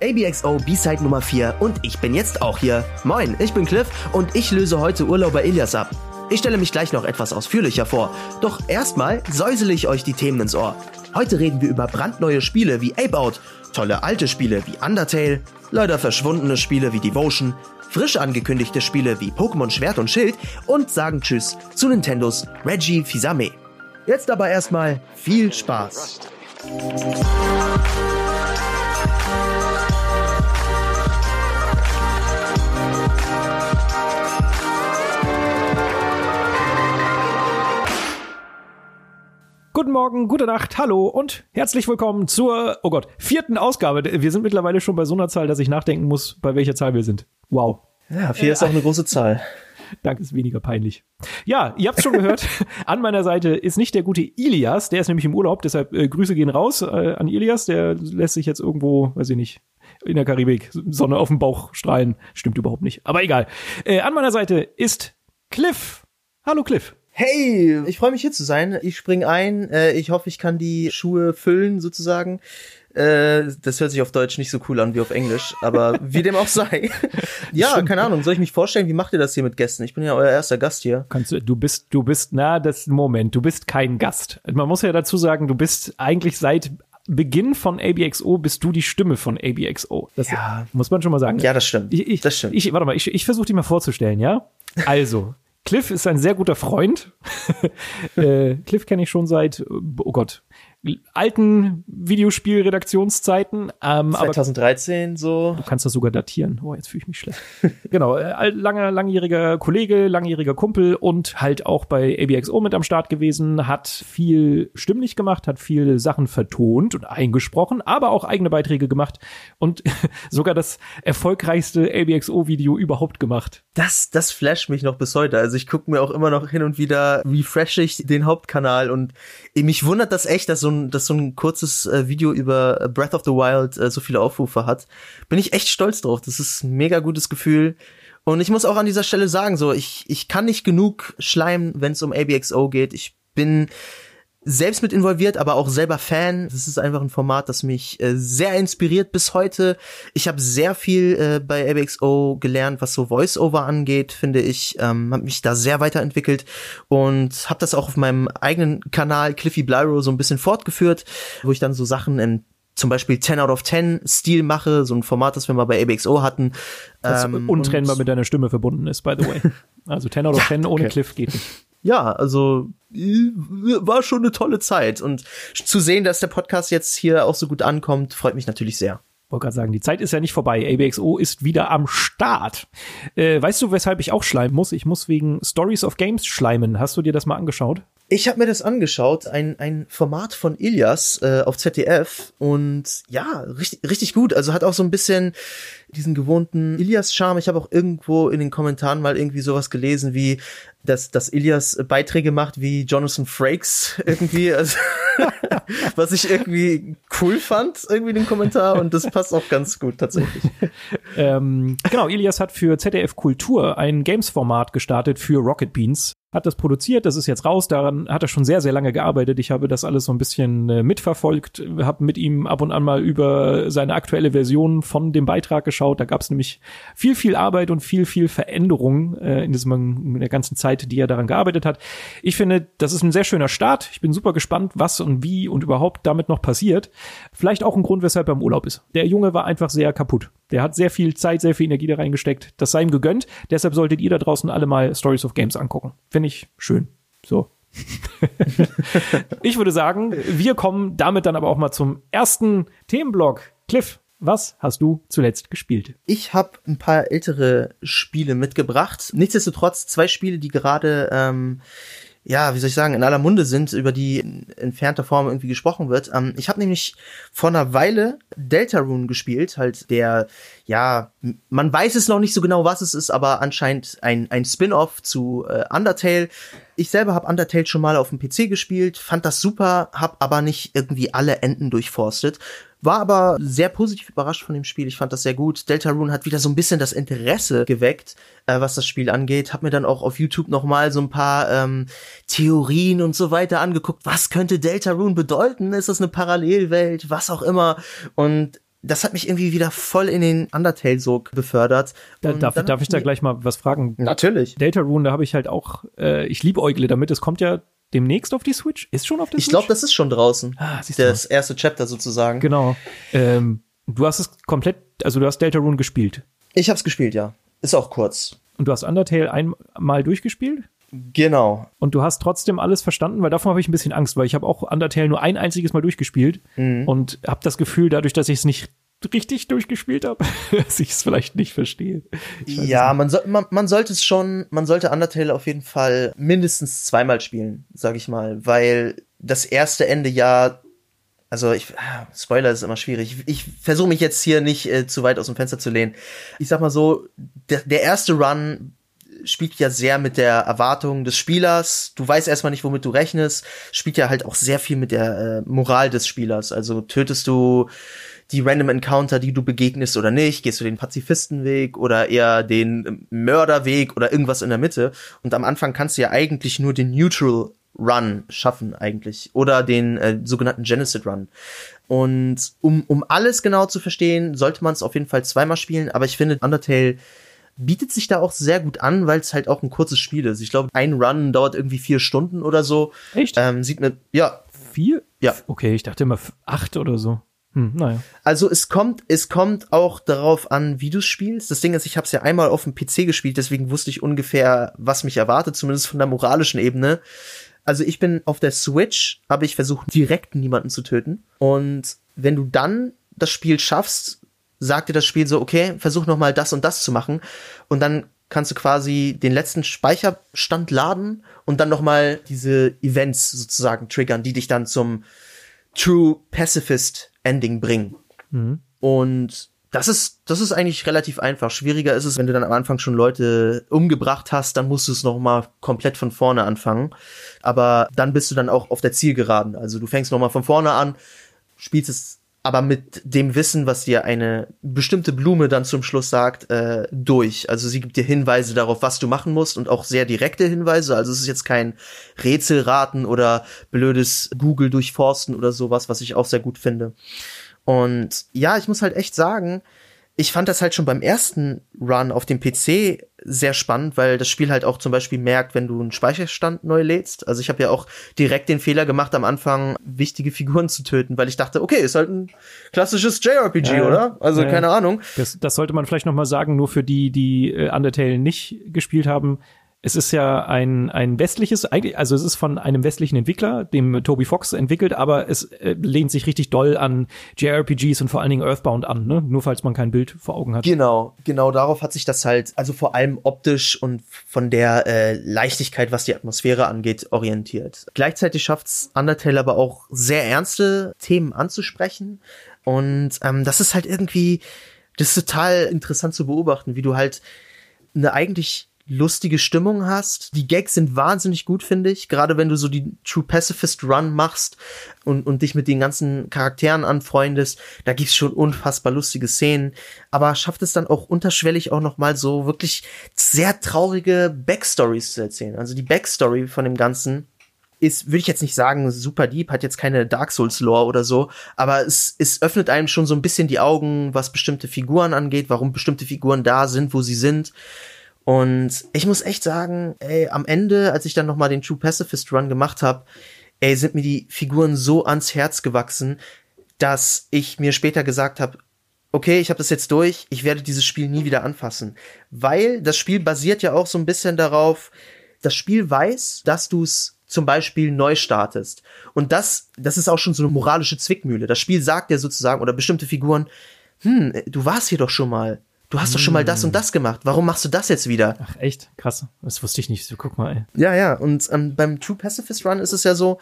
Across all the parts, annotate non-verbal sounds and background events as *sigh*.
ABXO B-Side Nummer 4 und ich bin jetzt auch hier. Moin, ich bin Cliff und ich löse heute Urlauber Ilias ab. Ich stelle mich gleich noch etwas ausführlicher vor, doch erstmal säusele ich euch die Themen ins Ohr. Heute reden wir über brandneue Spiele wie Ape Out, tolle alte Spiele wie Undertale, leider verschwundene Spiele wie Devotion, frisch angekündigte Spiele wie Pokémon Schwert und Schild und sagen Tschüss zu Nintendos Reggie Fils-Aimé. Jetzt aber erstmal viel Spaß. Guten Morgen, gute Nacht, hallo und herzlich willkommen zur, oh Gott, vierten Ausgabe. Wir sind mittlerweile schon bei so einer Zahl, dass ich nachdenken muss, bei welcher Zahl wir sind. Wow. Ja, vier ist auch eine große Zahl. *laughs* Danke, ist weniger peinlich. Ja, ihr habt schon gehört, *laughs* an meiner Seite ist nicht der gute Ilias, der ist nämlich im Urlaub, deshalb äh, Grüße gehen raus äh, an Ilias, der lässt sich jetzt irgendwo, weiß ich nicht, in der Karibik Sonne auf dem Bauch strahlen. Stimmt überhaupt nicht, aber egal. Äh, an meiner Seite ist Cliff. Hallo Cliff. Hey, ich freue mich hier zu sein. Ich spring ein. Äh, ich hoffe, ich kann die Schuhe füllen sozusagen. Äh, das hört sich auf Deutsch nicht so cool an wie auf Englisch, aber *laughs* wie dem auch sei. ja, Stimmt. keine Ahnung. Soll ich mich vorstellen? Wie macht ihr das hier mit Gästen? Ich bin ja euer erster Gast hier. Kannst du, du bist, du bist, na, das Moment, du bist kein Gast. Man muss ja dazu sagen, du bist eigentlich seit Beginn von ABXO bist du die Stimme von ABXO. Das ja. muss man schon mal sagen. Ja, das stimmt. Ich, ich, das stimmt. Ich, warte mal, ich, ich versuche dich mal vorzustellen, ja? Also, Cliff ist ein sehr guter Freund. *laughs* äh, Cliff kenne ich schon seit, oh Gott, alten Videospielredaktionszeiten. Ähm, 2013 so. Du kannst das sogar datieren. Oh, jetzt fühle ich mich schlecht. *laughs* genau, äh, langer, langjähriger Kollege, langjähriger Kumpel und halt auch bei ABXO mit am Start gewesen, hat viel stimmlich gemacht, hat viele Sachen vertont und eingesprochen, aber auch eigene Beiträge gemacht und *laughs* sogar das erfolgreichste ABXO-Video überhaupt gemacht. Das, das flasht mich noch bis heute. Also ich gucke mir auch immer noch hin und wieder, refresh ich den Hauptkanal und mich wundert das echt, dass so ein, dass so ein kurzes äh, Video über Breath of the Wild äh, so viele Aufrufe hat. Bin ich echt stolz drauf. Das ist ein mega gutes Gefühl. Und ich muss auch an dieser Stelle sagen, so, ich, ich kann nicht genug schleimen, wenn es um ABXO geht. Ich bin selbst mit involviert, aber auch selber Fan. Das ist einfach ein Format, das mich äh, sehr inspiriert bis heute. Ich habe sehr viel äh, bei ABXO gelernt, was so Voice-Over angeht, finde ich. Ähm, habe mich da sehr weiterentwickelt und habe das auch auf meinem eigenen Kanal Cliffy Blyro so ein bisschen fortgeführt, wo ich dann so Sachen in zum Beispiel 10 out of 10 Stil mache, so ein Format, das wir mal bei ABXO hatten. Das ähm, untrennbar mit deiner Stimme verbunden ist, by the way. *laughs* Also 10 out of 10 ja, ohne Cliff geht nicht ja, also war schon eine tolle Zeit. Und zu sehen, dass der Podcast jetzt hier auch so gut ankommt, freut mich natürlich sehr. Wollte gerade sagen, die Zeit ist ja nicht vorbei. ABXO ist wieder am Start. Äh, weißt du, weshalb ich auch schleimen muss? Ich muss wegen Stories of Games schleimen. Hast du dir das mal angeschaut? Ich habe mir das angeschaut, ein, ein Format von Ilias äh, auf ZDF und ja, richtig, richtig gut. Also hat auch so ein bisschen diesen gewohnten Ilias-Charme. Ich habe auch irgendwo in den Kommentaren mal irgendwie sowas gelesen wie, dass, dass Ilias Beiträge macht wie Jonathan Frakes irgendwie, *laughs* also, was ich irgendwie cool fand, irgendwie den Kommentar und das passt auch ganz gut tatsächlich. *laughs* ähm, genau, Ilias hat für ZDF Kultur ein Games-Format gestartet für Rocket Beans hat das produziert, das ist jetzt raus, daran hat er schon sehr, sehr lange gearbeitet. Ich habe das alles so ein bisschen äh, mitverfolgt, habe mit ihm ab und an mal über seine aktuelle Version von dem Beitrag geschaut. Da gab es nämlich viel, viel Arbeit und viel, viel Veränderung äh, in, diesem, in der ganzen Zeit, die er daran gearbeitet hat. Ich finde, das ist ein sehr schöner Start. Ich bin super gespannt, was und wie und überhaupt damit noch passiert. Vielleicht auch ein Grund, weshalb er im Urlaub ist. Der Junge war einfach sehr kaputt. Der hat sehr viel Zeit, sehr viel Energie da reingesteckt. Das sei ihm gegönnt. Deshalb solltet ihr da draußen alle mal Stories of Games angucken. Finde ich schön. So. *laughs* ich würde sagen, wir kommen damit dann aber auch mal zum ersten Themenblock. Cliff, was hast du zuletzt gespielt? Ich habe ein paar ältere Spiele mitgebracht. Nichtsdestotrotz zwei Spiele, die gerade ähm, ja, wie soll ich sagen, in aller Munde sind, über die in entfernter Form irgendwie gesprochen wird. Ähm, ich habe nämlich vor einer Weile Deltarune gespielt, halt der, ja, man weiß es noch nicht so genau, was es ist, aber anscheinend ein, ein Spin-off zu äh, Undertale. Ich selber habe Undertale schon mal auf dem PC gespielt, fand das super, habe aber nicht irgendwie alle Enden durchforstet. War aber sehr positiv überrascht von dem Spiel. Ich fand das sehr gut. Deltarune hat wieder so ein bisschen das Interesse geweckt, äh, was das Spiel angeht. Hab mir dann auch auf YouTube noch mal so ein paar ähm, Theorien und so weiter angeguckt. Was könnte Deltarune bedeuten? Ist das eine Parallelwelt? Was auch immer. Und das hat mich irgendwie wieder voll in den Undertale-Sog befördert. Da, darf, darf ich da gleich mal was fragen? Natürlich. Deltarune, da habe ich halt auch, äh, ich liebäugle damit. Es kommt ja demnächst auf die Switch. Ist schon auf der ich Switch? Ich glaube, das ist schon draußen. Ah, das erste Chapter sozusagen. Genau. Ähm, du hast es komplett, also du hast Deltarune gespielt. Ich hab's gespielt, ja. Ist auch kurz. Und du hast Undertale einmal durchgespielt? Genau. Und du hast trotzdem alles verstanden, weil davon habe ich ein bisschen Angst, weil ich habe auch Undertale nur ein einziges Mal durchgespielt mhm. und habe das Gefühl, dadurch, dass ich es nicht richtig durchgespielt habe, *laughs* dass ich es vielleicht nicht verstehe. Ja, man, so, man, man sollte es schon, man sollte Undertale auf jeden Fall mindestens zweimal spielen, sag ich mal, weil das erste Ende ja also ich, Spoiler ist immer schwierig. Ich, ich versuche mich jetzt hier nicht äh, zu weit aus dem Fenster zu lehnen. Ich sag mal so, der, der erste Run spielt ja sehr mit der Erwartung des Spielers. Du weißt erstmal nicht, womit du rechnest. Spielt ja halt auch sehr viel mit der äh, Moral des Spielers. Also tötest du die Random Encounter, die du begegnest oder nicht? Gehst du den Pazifistenweg oder eher den Mörderweg oder irgendwas in der Mitte? Und am Anfang kannst du ja eigentlich nur den Neutral Run schaffen eigentlich oder den äh, sogenannten Genocide Run. Und um, um alles genau zu verstehen, sollte man es auf jeden Fall zweimal spielen, aber ich finde Undertale bietet sich da auch sehr gut an, weil es halt auch ein kurzes Spiel ist. Ich glaube, ein Run dauert irgendwie vier Stunden oder so. Echt? Ähm, sieht mir, ja. Vier? Ja. Okay, ich dachte immer acht oder so. Hm, naja. Also es kommt, es kommt auch darauf an, wie du spielst. Das Ding ist, ich habe es ja einmal auf dem PC gespielt, deswegen wusste ich ungefähr, was mich erwartet, zumindest von der moralischen Ebene. Also ich bin auf der Switch, habe ich versucht, direkt niemanden zu töten. Und wenn du dann das Spiel schaffst, sagt dir das Spiel so, okay, versuch noch mal das und das zu machen. Und dann kannst du quasi den letzten Speicherstand laden und dann noch mal diese Events sozusagen triggern, die dich dann zum True Pacifist Ending bringen. Mhm. Und das ist, das ist eigentlich relativ einfach. Schwieriger ist es, wenn du dann am Anfang schon Leute umgebracht hast, dann musst du es noch mal komplett von vorne anfangen. Aber dann bist du dann auch auf der Zielgeraden. Also du fängst noch mal von vorne an, spielst es aber mit dem Wissen, was dir eine bestimmte Blume dann zum Schluss sagt, äh, durch. Also sie gibt dir Hinweise darauf, was du machen musst und auch sehr direkte Hinweise. Also es ist jetzt kein Rätselraten oder blödes Google durchforsten oder sowas, was ich auch sehr gut finde. Und ja, ich muss halt echt sagen, ich fand das halt schon beim ersten Run auf dem PC sehr spannend, weil das Spiel halt auch zum Beispiel merkt, wenn du einen Speicherstand neu lädst. Also ich habe ja auch direkt den Fehler gemacht, am Anfang wichtige Figuren zu töten, weil ich dachte, okay, ist halt ein klassisches JRPG, Ja, oder? Also ja. keine Ahnung. Das, das sollte man vielleicht noch mal sagen, nur für die, die äh, Undertale nicht gespielt haben. Es ist ja ein, ein westliches, also es ist von einem westlichen Entwickler, dem Toby Fox entwickelt, aber es äh, lehnt sich richtig doll an JRPGs und vor allen Dingen Earthbound an, ne? Nur falls man kein Bild vor Augen hat. Genau, genau darauf hat sich das halt, also vor allem optisch und von der äh, Leichtigkeit, was die Atmosphäre angeht, orientiert. Gleichzeitig schafft's Undertale aber auch sehr ernste Themen anzusprechen und ähm, das ist halt irgendwie, das ist total interessant zu beobachten, wie du halt eine eigentlich lustige Stimmung hast. Die Gags sind wahnsinnig gut, finde ich. Gerade wenn du so die True Pacifist Run machst und, und dich mit den ganzen Charakteren anfreundest, da gibt's schon unfassbar lustige Szenen. Aber schafft es dann auch unterschwellig auch noch mal so wirklich sehr traurige Backstories zu erzählen. Also die Backstory von dem Ganzen ist, würde ich jetzt nicht sagen, super deep, hat jetzt keine Dark Souls Lore oder so, aber es, es öffnet einem schon so ein bisschen die Augen, was bestimmte Figuren angeht, warum bestimmte Figuren da sind, wo sie sind. Und ich muss echt sagen, ey, am Ende, als ich dann noch mal den True Pacifist Run gemacht habe, ey, sind mir die Figuren so ans Herz gewachsen, dass ich mir später gesagt habe, okay, ich habe das jetzt durch, ich werde dieses Spiel nie wieder anfassen, weil das Spiel basiert ja auch so ein bisschen darauf, das Spiel weiß, dass du es zum Beispiel neu startest. Und das, das ist auch schon so eine moralische Zwickmühle. Das Spiel sagt dir sozusagen, oder bestimmte Figuren, hm, du warst hier doch schon mal. Du hast doch schon mal das und das gemacht. Warum machst du das jetzt wieder? Ach, echt? Krass. Das wusste ich nicht. So, guck mal, ey. Ja, ja. Und ähm, beim True Pacifist Run ist es ja so,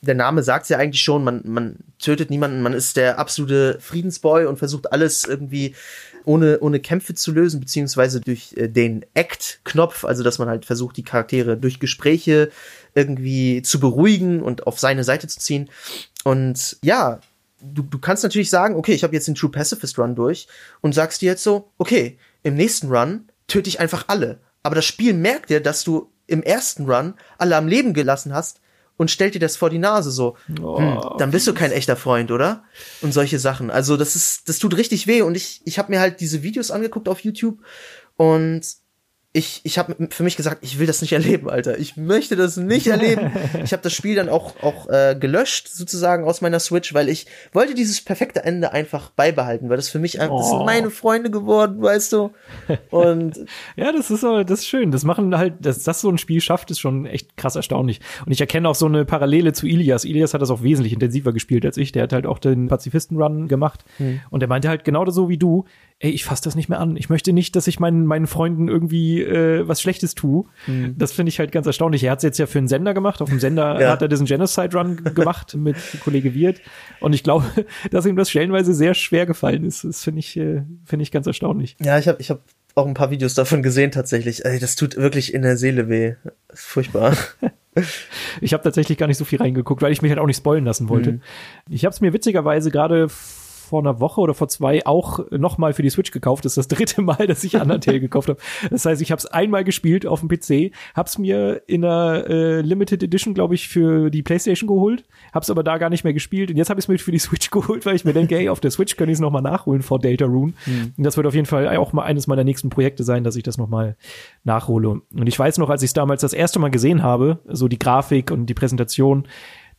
der Name sagt ja eigentlich schon, man, man tötet niemanden, man ist der absolute Friedensboy und versucht alles irgendwie ohne, ohne Kämpfe zu lösen, beziehungsweise durch äh, den Act-Knopf, also dass man halt versucht, die Charaktere durch Gespräche irgendwie zu beruhigen und auf seine Seite zu ziehen. Und ja, du, du kannst natürlich sagen, okay, ich habe jetzt den True Pacifist Run durch und sagst dir jetzt so, okay, im nächsten Run töte ich einfach alle. Aber das Spiel merkt dir, dass du im ersten Run alle am Leben gelassen hast und stellt dir das vor die Nase so. Oh, hm, dann bist du kein echter Freund, oder? Und solche Sachen. Also das ist, das tut richtig weh. Und ich, ich habe mir halt diese Videos angeguckt auf YouTube und ich, ich habe für mich gesagt, ich will das nicht erleben, Alter. Ich möchte das nicht erleben. *laughs* ich habe das Spiel dann auch, auch äh, gelöscht, sozusagen, aus meiner Switch, weil ich wollte dieses perfekte Ende einfach beibehalten, weil das für mich einfach, oh. das sind meine Freunde geworden, weißt du. Und *laughs* ja, das ist aber, das ist schön. Das machen halt, dass das so ein Spiel schafft, ist schon echt krass erstaunlich. Und ich erkenne auch so eine Parallele zu Ilias. Ilias hat das auch wesentlich intensiver gespielt als ich. Der hat halt auch den Pazifisten-Run gemacht. Hm. Und der meinte halt genau so wie du, ey, ich fasse das nicht mehr an. Ich möchte nicht, dass ich meinen, meinen Freunden irgendwie äh, was Schlechtes tue. Mhm. Das finde ich halt ganz erstaunlich. Er hat es jetzt ja für einen Sender gemacht. Auf dem Sender *laughs* ja. hat er diesen Genocide-Run gemacht mit Kollege Wirt. Und ich glaube, *laughs* dass ihm das stellenweise sehr schwer gefallen ist. Das finde ich, äh, finde ich ganz erstaunlich. Ja, ich habe ich hab auch ein paar Videos davon gesehen tatsächlich. Ey, das tut wirklich in der Seele weh. furchtbar. *laughs* ich habe tatsächlich gar nicht so viel reingeguckt, weil ich mich halt auch nicht spoilen lassen wollte. Mhm. Ich habe es mir witzigerweise gerade vor einer Woche oder vor zwei auch nochmal für die Switch gekauft. Das ist das dritte Mal, *laughs* dass ich Undertale gekauft habe. Das heißt, ich habe es einmal gespielt auf dem PC, hab's mir in einer äh, Limited Edition, glaube ich, für die PlayStation geholt, hab's aber da gar nicht mehr gespielt und jetzt habe ich es mir für die *laughs* Switch geholt, weil ich mir denke, hey, auf der Switch kann ich es nochmal nachholen vor Delta Rune. Mhm. Und das wird auf jeden Fall auch mal eines meiner nächsten Projekte sein, dass ich das nochmal nachhole. Und ich weiß noch, als ich es damals das erste Mal gesehen habe, so die Grafik und die Präsentation,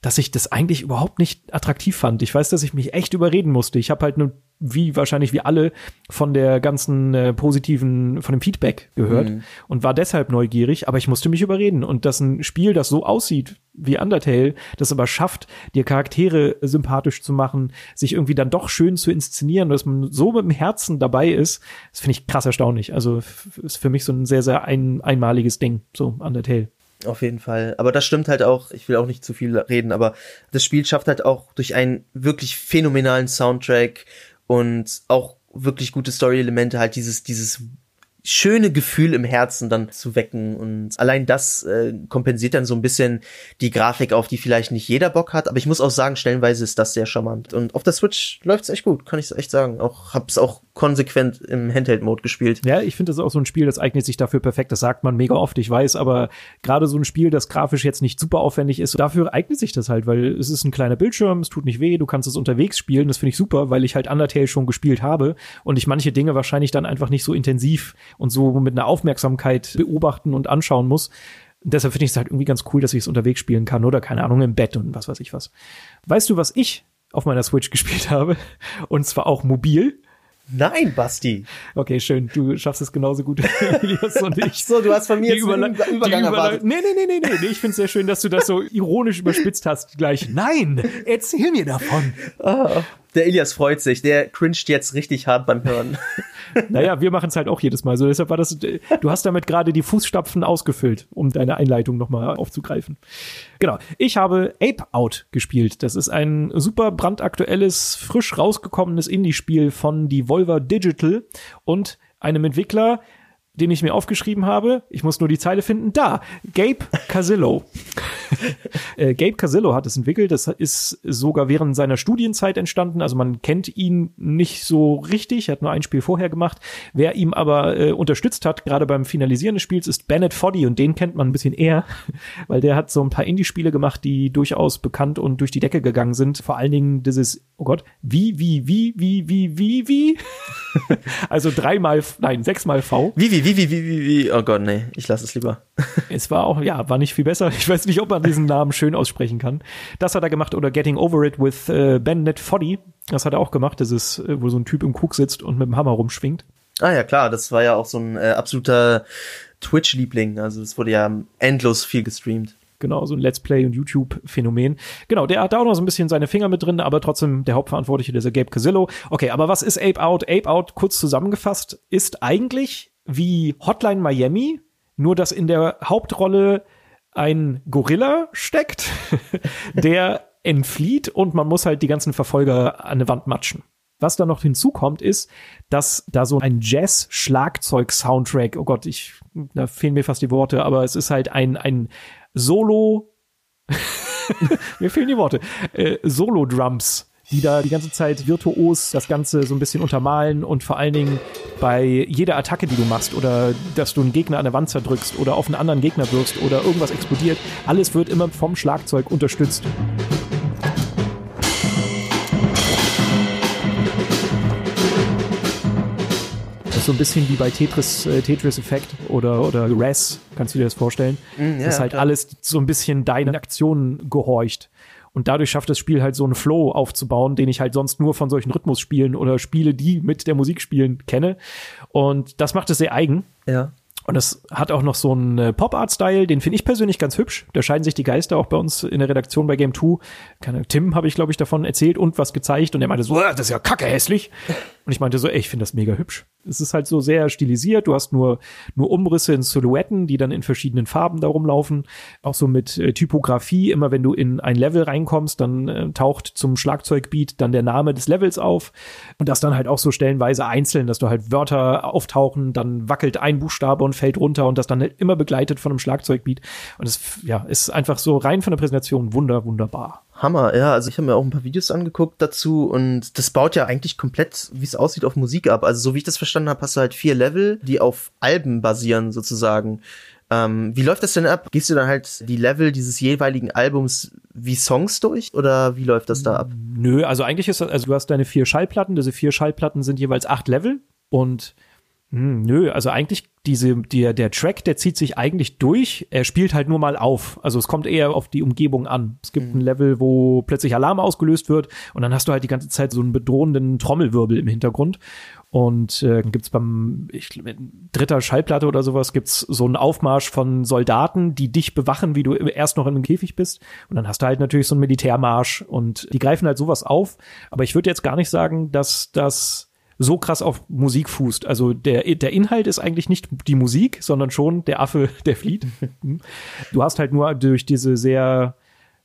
dass ich das eigentlich überhaupt nicht attraktiv fand. Ich weiß, dass ich mich echt überreden musste. Ich habe halt nur, wie wahrscheinlich wie alle, von der ganzen äh, positiven, von dem Feedback gehört mhm. und war deshalb neugierig, aber ich musste mich überreden. Und dass ein Spiel, das so aussieht wie Undertale, das aber schafft, dir Charaktere sympathisch zu machen, sich irgendwie dann doch schön zu inszenieren, dass man so mit dem Herzen dabei ist, das finde ich krass erstaunlich. Also ist für mich so ein sehr, sehr ein, einmaliges Ding, so Undertale. Auf jeden Fall. Aber das stimmt halt auch, ich will auch nicht zu viel reden, aber das Spiel schafft halt auch durch einen wirklich phänomenalen Soundtrack und auch wirklich gute Story-Elemente halt dieses, dieses schöne Gefühl im Herzen dann zu wecken und allein das äh, kompensiert dann so ein bisschen die Grafik auf, die vielleicht nicht jeder Bock hat, aber ich muss auch sagen, stellenweise ist das sehr charmant und auf der Switch läuft's echt gut, kann ich echt sagen. Auch hab's auch konsequent im Handheld-Mode gespielt. Ja, ich finde das auch so ein Spiel, das eignet sich dafür perfekt. Das sagt man mega oft, ich weiß, aber gerade so ein Spiel, das grafisch jetzt nicht super aufwendig ist, dafür eignet sich das halt, weil es ist ein kleiner Bildschirm, es tut nicht weh, du kannst es unterwegs spielen. Das finde ich super, weil ich halt Undertale schon gespielt habe und ich manche Dinge wahrscheinlich dann einfach nicht so intensiv und so mit einer Aufmerksamkeit beobachten und anschauen muss. Deshalb finde ich es halt irgendwie ganz cool, dass ich es unterwegs spielen kann oder keine Ahnung im Bett und was weiß ich was. Weißt du, was ich auf meiner Switch *laughs* gespielt habe? Und zwar auch mobil. Nein, Basti. Okay, schön. Du schaffst es genauso gut wie *laughs* Elias und ich. so, du hast von mir jetzt Überle einen Übergang erwartet. Nee, nee, nee, nee, nee. nee. Ich finde es sehr schön, dass du das so ironisch überspitzt hast gleich. Nein, erzähl mir davon. Ah, der Elias freut sich. Der cringed jetzt richtig hart beim Hören. *laughs* naja, wir machen es halt auch jedes Mal. So, deshalb war das, du hast damit gerade die Fußstapfen ausgefüllt, um deine Einleitung nochmal aufzugreifen. Genau. Ich habe Ape Out gespielt. Das ist ein super brandaktuelles, frisch rausgekommenes Indie-Spiel von Devolver Digital und einem Entwickler, den ich mir aufgeschrieben habe. Ich muss nur die Zeile finden. Da, Gabe Casillo. *laughs* äh, Gabe Casillo hat es entwickelt. Das ist sogar während seiner Studienzeit entstanden. Also man kennt ihn nicht so richtig. Er hat nur ein Spiel vorher gemacht. Wer ihm aber äh, unterstützt hat, gerade beim Finalisieren des Spiels, ist Bennett Foddy und den kennt man ein bisschen eher, *laughs* weil der hat so ein paar Indie-Spiele gemacht, die durchaus bekannt und durch die Decke gegangen sind. Vor allen Dingen dieses, oh Gott, wie, wie, wie, wie, wie, wie, wie? *laughs* also dreimal, nein, sechsmal V. Wie, wie, wie, wie, wie, wie, wie, oh Gott, nee, ich lasse es lieber. *laughs* es war auch, ja, war nicht viel besser. Ich weiß nicht, ob man diesen Namen schön aussprechen kann. Das hat er gemacht oder Getting Over It with äh, Bandit Foddy. Das hat er auch gemacht. Das ist, äh, wo so ein Typ im Krug sitzt und mit dem Hammer rumschwingt. Ah ja, klar, das war ja auch so ein äh, absoluter Twitch-Liebling. Also es wurde ja endlos viel gestreamt. Genau, so ein Let's Play und YouTube-Phänomen. Genau, der hat da auch noch so ein bisschen seine Finger mit drin, aber trotzdem der Hauptverantwortliche, dieser Gabe Casillo. Okay, aber was ist Ape Out? Ape Out, kurz zusammengefasst, ist eigentlich wie Hotline Miami, nur dass in der Hauptrolle ein Gorilla steckt, *laughs* der entflieht und man muss halt die ganzen Verfolger an eine Wand matschen. Was da noch hinzukommt, ist, dass da so ein Jazz-Schlagzeug-Soundtrack, oh Gott, ich, da fehlen mir fast die Worte, aber es ist halt ein, ein Solo, *laughs* mir fehlen die Worte, äh, Solo-Drums die da die ganze Zeit virtuos das Ganze so ein bisschen untermalen und vor allen Dingen bei jeder Attacke, die du machst oder dass du einen Gegner an der Wand zerdrückst oder auf einen anderen Gegner wirst oder irgendwas explodiert, alles wird immer vom Schlagzeug unterstützt. so ein bisschen wie bei Tetris, äh, Tetris Effect oder, oder Res, kannst du dir das vorstellen? Mm, ja, dass halt klar. alles so ein bisschen deinen Aktionen gehorcht. Und dadurch schafft das Spiel halt so einen Flow aufzubauen, den ich halt sonst nur von solchen Rhythmusspielen oder Spiele, die mit der Musik spielen, kenne. Und das macht es sehr eigen. Ja. Und es hat auch noch so einen äh, Pop-Art-Style, den finde ich persönlich ganz hübsch. Da scheiden sich die Geister auch bei uns in der Redaktion bei Game 2. Keine, Tim habe ich, glaube ich, davon erzählt und was gezeigt. Und er meinte so, das ist ja kacke hässlich. Und ich meinte so, ey, ich finde das mega hübsch. Es ist halt so sehr stilisiert. Du hast nur, nur Umrisse in Silhouetten, die dann in verschiedenen Farben da rumlaufen. Auch so mit äh, Typografie. Immer wenn du in ein Level reinkommst, dann äh, taucht zum Schlagzeugbeat dann der Name des Levels auf. Und das dann halt auch so stellenweise einzeln, dass du halt Wörter auftauchen, dann wackelt ein Buchstabe und fällt runter und das dann immer begleitet von einem Schlagzeugbeat. Und es ja, ist einfach so rein von der Präsentation wunder, wunderbar. Hammer, ja. Also ich habe mir auch ein paar Videos angeguckt dazu und das baut ja eigentlich komplett, wie es aussieht, auf Musik ab. Also so wie ich das verstanden habe, hast du halt vier Level, die auf Alben basieren sozusagen. Ähm, wie läuft das denn ab? Gehst du dann halt die Level dieses jeweiligen Albums wie Songs durch oder wie läuft das da ab? Nö, also eigentlich ist das, also du hast deine vier Schallplatten, diese vier Schallplatten sind jeweils acht Level und hm, nö, also eigentlich diese, der, der Track, der zieht sich eigentlich durch. Er spielt halt nur mal auf. Also es kommt eher auf die Umgebung an. Es gibt mhm. ein Level, wo plötzlich Alarm ausgelöst wird und dann hast du halt die ganze Zeit so einen bedrohenden Trommelwirbel im Hintergrund. Und äh, gibt's beim ich, dritter Schallplatte oder sowas gibt's so einen Aufmarsch von Soldaten, die dich bewachen, wie du erst noch in einem Käfig bist. Und dann hast du halt natürlich so einen Militärmarsch und die greifen halt sowas auf. Aber ich würde jetzt gar nicht sagen, dass das so krass auf Musik fußt. Also der, der Inhalt ist eigentlich nicht die Musik, sondern schon der Affe, *laughs* der flieht. *laughs* du hast halt nur durch diese sehr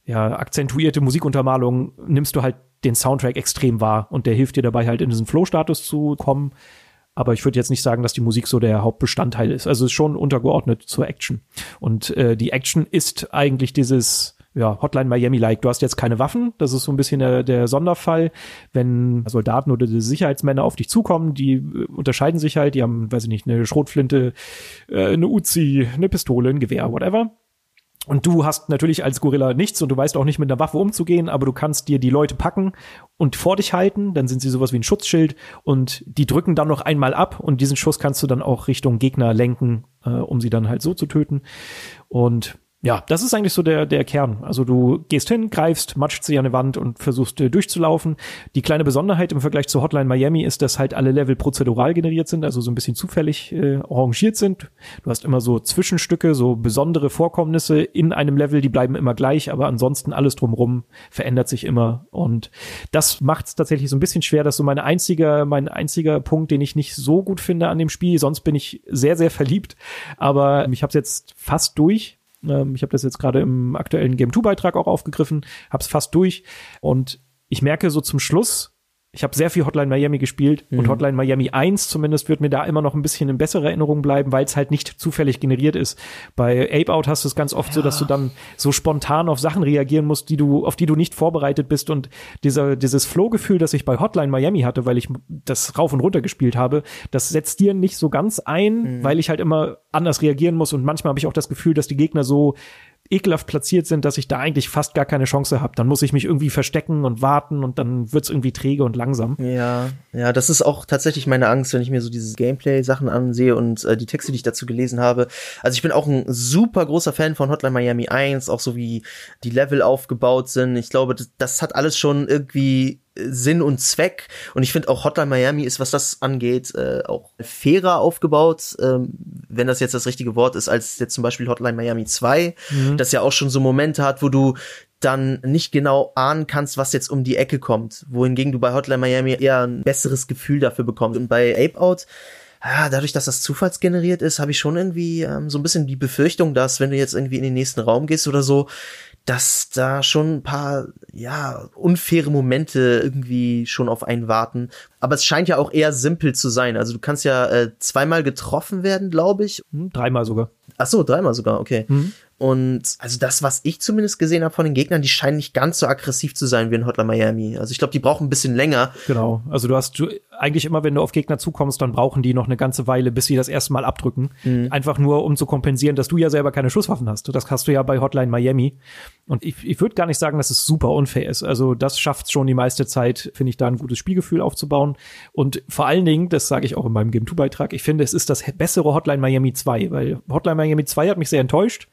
ja, akzentuierte Musikuntermalung nimmst du halt den Soundtrack extrem wahr und der hilft dir dabei halt in diesen Flow-Status zu kommen. Aber ich würde jetzt nicht sagen, dass die Musik so der Hauptbestandteil ist. Also es ist schon untergeordnet zur Action. Und äh, die Action ist eigentlich dieses ja, Hotline Miami-like. Du hast jetzt keine Waffen, das ist so ein bisschen der, der Sonderfall. Wenn Soldaten oder die Sicherheitsmänner auf dich zukommen, die äh, unterscheiden sich halt, die haben, weiß ich nicht, eine Schrotflinte, äh, eine Uzi, eine Pistole, ein Gewehr, whatever. Und du hast natürlich als Gorilla nichts und du weißt auch nicht mit einer Waffe umzugehen, aber du kannst dir die Leute packen und vor dich halten, dann sind sie sowas wie ein Schutzschild und die drücken dann noch einmal ab und diesen Schuss kannst du dann auch Richtung Gegner lenken, äh, um sie dann halt so zu töten. Und ja, das ist eigentlich so der, der Kern. Also du gehst hin, greifst, matscht sie an die Wand und versuchst äh, durchzulaufen. Die kleine Besonderheit im Vergleich zu Hotline Miami ist, dass halt alle Level prozedural generiert sind, also so ein bisschen zufällig äh, arrangiert sind. Du hast immer so Zwischenstücke, so besondere Vorkommnisse in einem Level, die bleiben immer gleich, aber ansonsten alles drumrum verändert sich immer. Und das macht es tatsächlich so ein bisschen schwer. Das ist so mein einziger, mein einziger Punkt, den ich nicht so gut finde an dem Spiel. Sonst bin ich sehr, sehr verliebt. Aber ich habe es jetzt fast durch ähm, ich habe das jetzt gerade im aktuellen Game 2 Beitrag auch aufgegriffen, habe es fast durch. Und ich merke so zum Schluss, ich habe sehr viel Hotline Miami gespielt mhm. und Hotline Miami 1 zumindest wird mir da immer noch ein bisschen in bessere Erinnerung bleiben, weil es halt nicht zufällig generiert ist. Bei Ape Out hast du es ganz oft ja. so, dass du dann so spontan auf Sachen reagieren musst, die du, auf die du nicht vorbereitet bist und dieser, dieses Flow-Gefühl, das ich bei Hotline Miami hatte, weil ich das rauf und runter gespielt habe, das setzt dir nicht so ganz ein, mhm. weil ich halt immer anders reagieren muss und manchmal habe ich auch das Gefühl, dass die Gegner so ekelhaft platziert sind, dass ich da eigentlich fast gar keine Chance habe. Dann muss ich mich irgendwie verstecken und warten und dann wird's irgendwie träge und langsam. Ja, ja, das ist auch tatsächlich meine Angst, wenn ich mir so diese Gameplay-Sachen ansehe und äh, die Texte, die ich dazu gelesen habe. Also ich bin auch ein super großer Fan von Hotline Miami 1, auch so wie die Level aufgebaut sind. Ich glaube, das, das hat alles schon irgendwie Sinn und Zweck. Und ich finde auch Hotline Miami ist, was das angeht, äh, auch fairer aufgebaut, ähm, wenn das jetzt das richtige Wort ist, als jetzt zum Beispiel Hotline Miami 2, mhm. das ja auch schon so Momente hat, wo du dann nicht genau ahnen kannst, was jetzt um die Ecke kommt. Wohingegen du bei Hotline Miami eher ein besseres Gefühl dafür bekommst. Und bei Ape Out ja, dadurch, dass das zufallsgeneriert ist, habe ich schon irgendwie ähm, so ein bisschen die Befürchtung, dass wenn du jetzt irgendwie in den nächsten Raum gehst oder so, dass da schon ein paar, ja, unfaire Momente irgendwie schon auf einen warten. Aber es scheint ja auch eher simpel zu sein. Also du kannst ja äh, zweimal getroffen werden, glaube ich. Hm, dreimal sogar. Ach so, dreimal sogar, okay. Mhm. Und also das, was ich zumindest gesehen habe von den Gegnern, die scheinen nicht ganz so aggressiv zu sein wie in Hotline Miami. Also ich glaube, die brauchen ein bisschen länger. Genau. Also du hast du, eigentlich immer, wenn du auf Gegner zukommst, dann brauchen die noch eine ganze Weile, bis sie das erste Mal abdrücken. Mhm. Einfach nur, um zu kompensieren, dass du ja selber keine Schusswaffen hast. Das hast du ja bei Hotline Miami. Und ich, ich würde gar nicht sagen, dass es super unfair ist. Also das schafft schon die meiste Zeit, finde ich, da ein gutes Spielgefühl aufzubauen. Und vor allen Dingen, das sage ich auch in meinem Game 2-Beitrag, ich finde, es ist das bessere Hotline Miami 2, weil Hotline Miami 2 hat mich sehr enttäuscht.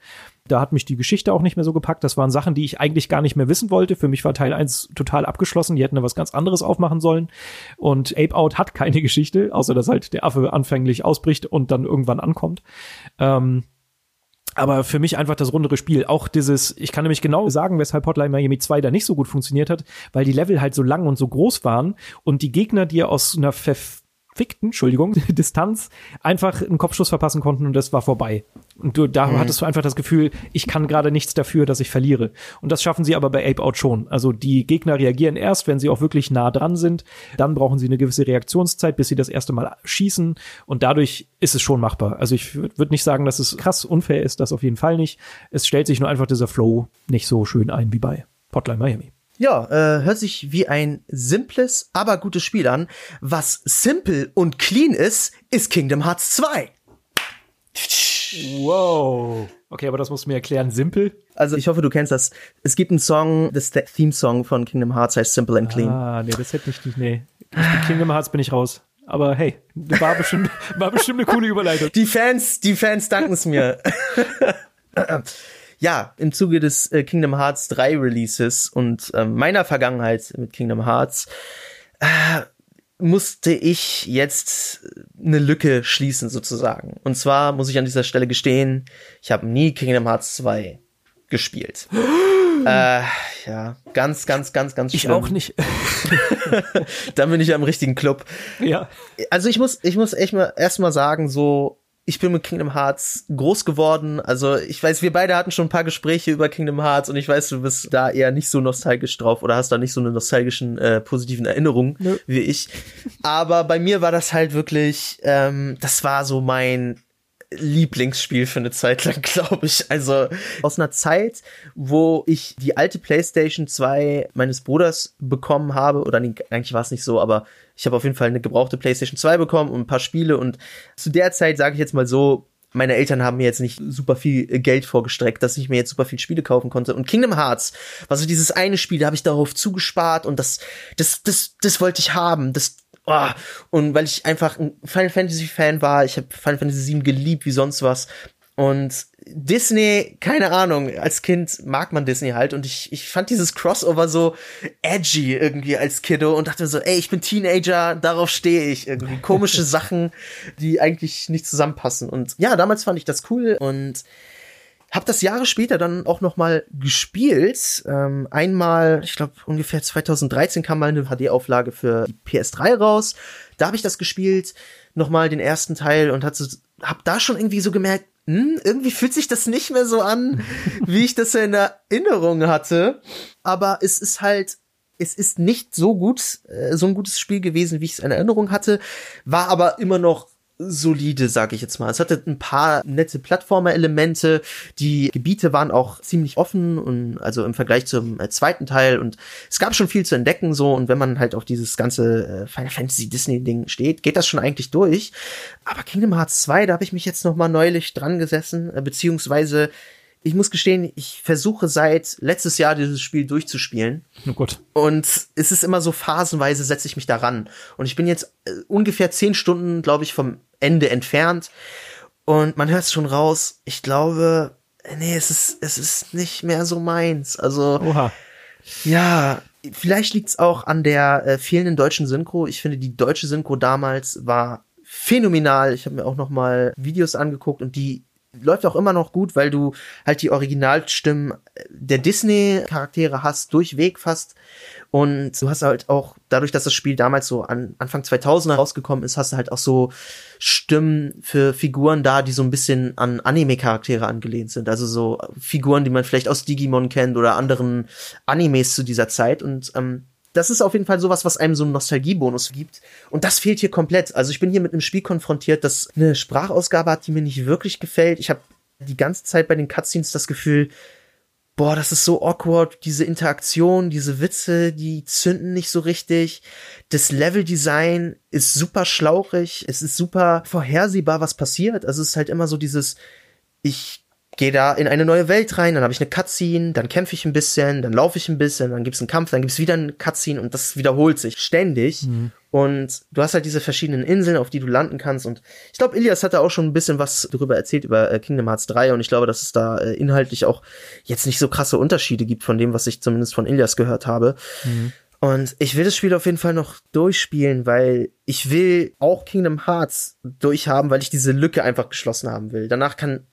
Da hat mich die Geschichte auch nicht mehr so gepackt. Das waren Sachen, die ich eigentlich gar nicht mehr wissen wollte. Für mich war Teil 1 total abgeschlossen. Die hätten da was ganz anderes aufmachen sollen. Und Ape Out hat keine Geschichte, außer dass halt der Affe anfänglich ausbricht und dann irgendwann ankommt. Ähm, aber für mich einfach das rundere Spiel. Auch dieses, ich kann nämlich genau sagen, weshalb Hotline Miami 2 da nicht so gut funktioniert hat, weil die Level halt so lang und so groß waren und die Gegner dir aus einer verfickten, Entschuldigung, *laughs* Distanz einfach einen Kopfschuss verpassen konnten und das war vorbei. Und du, da mhm. hattest du einfach das Gefühl, ich kann gerade nichts dafür, dass ich verliere. Und das schaffen sie aber bei Ape Out schon. Also die Gegner reagieren erst, wenn sie auch wirklich nah dran sind. Dann brauchen sie eine gewisse Reaktionszeit, bis sie das erste Mal schießen. Und dadurch ist es schon machbar. Also ich würde nicht sagen, dass es krass unfair ist, das auf jeden Fall nicht. Es stellt sich nur einfach dieser Flow nicht so schön ein wie bei Hotline Miami. Ja, äh, hört sich wie ein simples, aber gutes Spiel an. Was simpel und clean ist, ist Kingdom Hearts 2. Wow. Okay, aber das musst du mir erklären. Simpel? Also ich hoffe, du kennst das. Es gibt einen Song, das Theme-Song von Kingdom Hearts heißt Simple and Clean. Ah, nee, das hätte ich nicht, nee. Mit Kingdom Hearts bin ich raus. Aber hey, war bestimmt, *laughs* war bestimmt eine coole Überleitung. Die Fans, die Fans danken es mir. ja, im Zuge des äh, Kingdom Hearts 3 Releases und äh, meiner Vergangenheit mit Kingdom Hearts äh, musste ich jetzt eine Lücke schließen sozusagen. Und zwar muss ich an dieser Stelle gestehen, ich habe nie Kingdom Hearts 2 gespielt. *gasps* äh, ja, ganz, ganz, ganz, ganz schlimm. Ich auch nicht. *laughs* *laughs* Dann bin ich ja im richtigen Club. Ja. Also ich muss, ich muss echt mal erstmal sagen, so ich bin mit Kingdom Hearts groß geworden. Also ich weiß, wir beide hatten schon ein paar Gespräche über Kingdom Hearts und ich weiß, du bist da eher nicht so nostalgisch drauf oder hast da nicht so eine nostalgischen, äh, positiven Erinnerungen Nö. wie ich. Aber bei mir war das halt wirklich, ähm, das war so mein Lieblingsspiel für eine Zeit lang, *laughs* glaube ich. Also aus einer Zeit, wo ich die alte PlayStation 2 meines Bruders bekommen habe, oder nee, eigentlich war es nicht so, aber ich habe auf jeden Fall eine gebrauchte PlayStation 2 bekommen und ein paar Spiele und zu der Zeit, sage ich jetzt mal so, meine Eltern haben mir jetzt nicht super viel Geld vorgestreckt, dass ich mir jetzt super viel Spiele kaufen konnte. Und Kingdom Hearts war so dieses eine Spiel, da habe ich darauf zugespart und das, das, das, das wollte ich haben. Das, oh. Und weil ich einfach ein Final Fantasy Fan war, ich habe Final Fantasy 7 geliebt wie sonst was. Und Disney, keine Ahnung, als Kind mag man Disney halt und ich, ich fand dieses Crossover so edgy irgendwie als Kiddo und dachte so, ey, ich bin Teenager, darauf stehe ich irgendwie. Komische *laughs* Sachen, die eigentlich nicht zusammenpassen. Und ja, damals fand ich das cool und hab das Jahre später dann auch noch mal gespielt. Ähm, einmal, ich glaube ungefähr 2013 kam mal eine HD-Auflage für die PS3 raus. Da habe ich das gespielt, noch mal den ersten Teil und hatte, hab da schon irgendwie so gemerkt, hm, irgendwie fühlt sich das nicht mehr so an, wie ich das in Erinnerung hatte. Aber es ist halt, es ist nicht so gut, äh, so ein gutes Spiel gewesen, wie ich es in Erinnerung hatte, war aber immer noch solide, sag ich jetzt mal. Es hatte ein paar nette Plattformer-Elemente. Die Gebiete waren auch ziemlich offen und also im Vergleich zum äh, zweiten Teil und es gab schon viel zu entdecken so und wenn man halt auf dieses ganze äh, Final Fantasy Disney Ding steht, geht das schon eigentlich durch. Aber Kingdom Hearts 2, da habe ich mich jetzt noch mal neulich dran gesessen, äh, beziehungsweise ich muss gestehen, ich versuche seit letztes Jahr dieses Spiel durchzuspielen. Oh Gott. Und es ist immer so phasenweise setze ich mich daran. Und ich bin jetzt äh, ungefähr zehn Stunden, glaube ich, vom Ende entfernt. Und man hört es schon raus. Ich glaube, nee, es ist, es ist nicht mehr so meins. Also, Oha. ja, vielleicht liegt es auch an der äh, fehlenden deutschen Synchro. Ich finde, die deutsche Synchro damals war phänomenal. Ich habe mir auch noch mal Videos angeguckt und die läuft auch immer noch gut, weil du halt die Originalstimmen der Disney-Charaktere hast, durchweg fast. Und du hast halt auch, dadurch, dass das Spiel damals so an Anfang 2000er rausgekommen ist, hast du halt auch so Stimmen für Figuren da, die so ein bisschen an Anime-Charaktere angelehnt sind. Also so Figuren, die man vielleicht aus Digimon kennt oder anderen Animes zu dieser Zeit. Und ähm, das ist auf jeden Fall sowas, was einem so einen Nostalgiebonus gibt. Und das fehlt hier komplett. Also ich bin hier mit einem Spiel konfrontiert, das eine Sprachausgabe hat, die mir nicht wirklich gefällt. Ich habe die ganze Zeit bei den Cutscenes das Gefühl, boah, das ist so awkward, diese Interaktion, diese Witze, die zünden nicht so richtig. Das Leveldesign ist super schlauchig, es ist super vorhersehbar, was passiert. Also es ist halt immer so dieses, ich gehe da in eine neue Welt rein, dann habe ich eine Cutscene, dann kämpfe ich ein bisschen, dann laufe ich ein bisschen, dann gibt's einen Kampf, dann gibt's wieder eine Cutscene und das wiederholt sich ständig. Mhm. Und du hast halt diese verschiedenen Inseln, auf die du landen kannst. Und ich glaube, Ilias hatte auch schon ein bisschen was darüber erzählt, über äh, Kingdom Hearts 3. Und ich glaube, dass es da äh, inhaltlich auch jetzt nicht so krasse Unterschiede gibt von dem, was ich zumindest von Ilias gehört habe. Mhm. Und ich will das Spiel auf jeden Fall noch durchspielen, weil ich will auch Kingdom Hearts durchhaben, weil ich diese Lücke einfach geschlossen haben will. Danach kann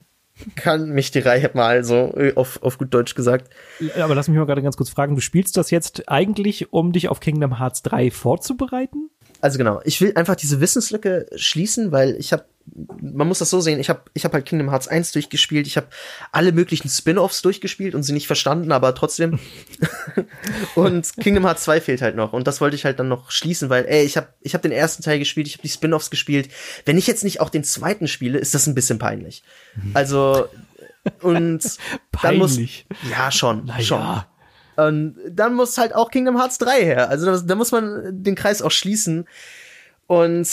kann mich die Reihe mal so äh, auf, auf gut Deutsch gesagt. Aber lass mich mal gerade ganz kurz fragen, du spielst das jetzt eigentlich, um dich auf Kingdom Hearts 3 vorzubereiten? Also genau, ich will einfach diese Wissenslücke schließen, weil ich habe man muss das so sehen, ich habe ich hab halt Kingdom Hearts 1 durchgespielt, ich habe alle möglichen Spin-offs durchgespielt und sie nicht verstanden, aber trotzdem. *laughs* und Kingdom Hearts 2 fehlt halt noch und das wollte ich halt dann noch schließen, weil ey, ich habe ich hab den ersten Teil gespielt, ich habe die Spin-offs gespielt. Wenn ich jetzt nicht auch den zweiten spiele, ist das ein bisschen peinlich. Mhm. Also und *laughs* dann muss ja schon, naja. schon. Und dann muss halt auch Kingdom Hearts 3 her. Also da, muss man den Kreis auch schließen. Und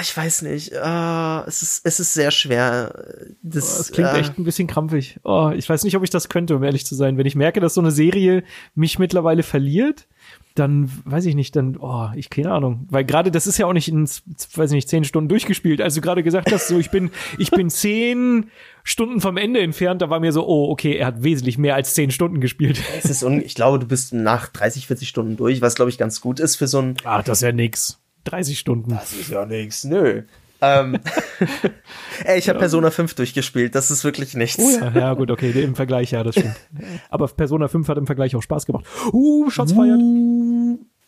ich weiß nicht, uh, es, ist, es ist sehr schwer. Das, oh, das klingt uh, echt ein bisschen krampfig. Oh, ich weiß nicht, ob ich das könnte, um ehrlich zu sein. Wenn ich merke, dass so eine Serie mich mittlerweile verliert, dann weiß ich nicht, dann, oh, ich keine Ahnung. Weil gerade das ist ja auch nicht in, weiß ich nicht, zehn Stunden durchgespielt. Als du gerade gesagt hast, so ich bin, *laughs* ich bin zehn Stunden vom Ende entfernt, da war mir so, oh, okay, er hat wesentlich mehr als zehn Stunden gespielt. Es ist ich glaube, du bist nach 30, 40 Stunden durch, was glaube ich ganz gut ist für so ein. Ach, das ist ja nix. 30 Stunden. Das ist ja nichts, nö. ähm, *laughs* ey, ich habe ja. Persona 5 durchgespielt, das ist wirklich nichts. Oh ja, ja, gut, okay, im Vergleich, ja, das stimmt. *laughs* Aber Persona 5 hat im Vergleich auch Spaß gemacht. Uh, Shots uh, feiert.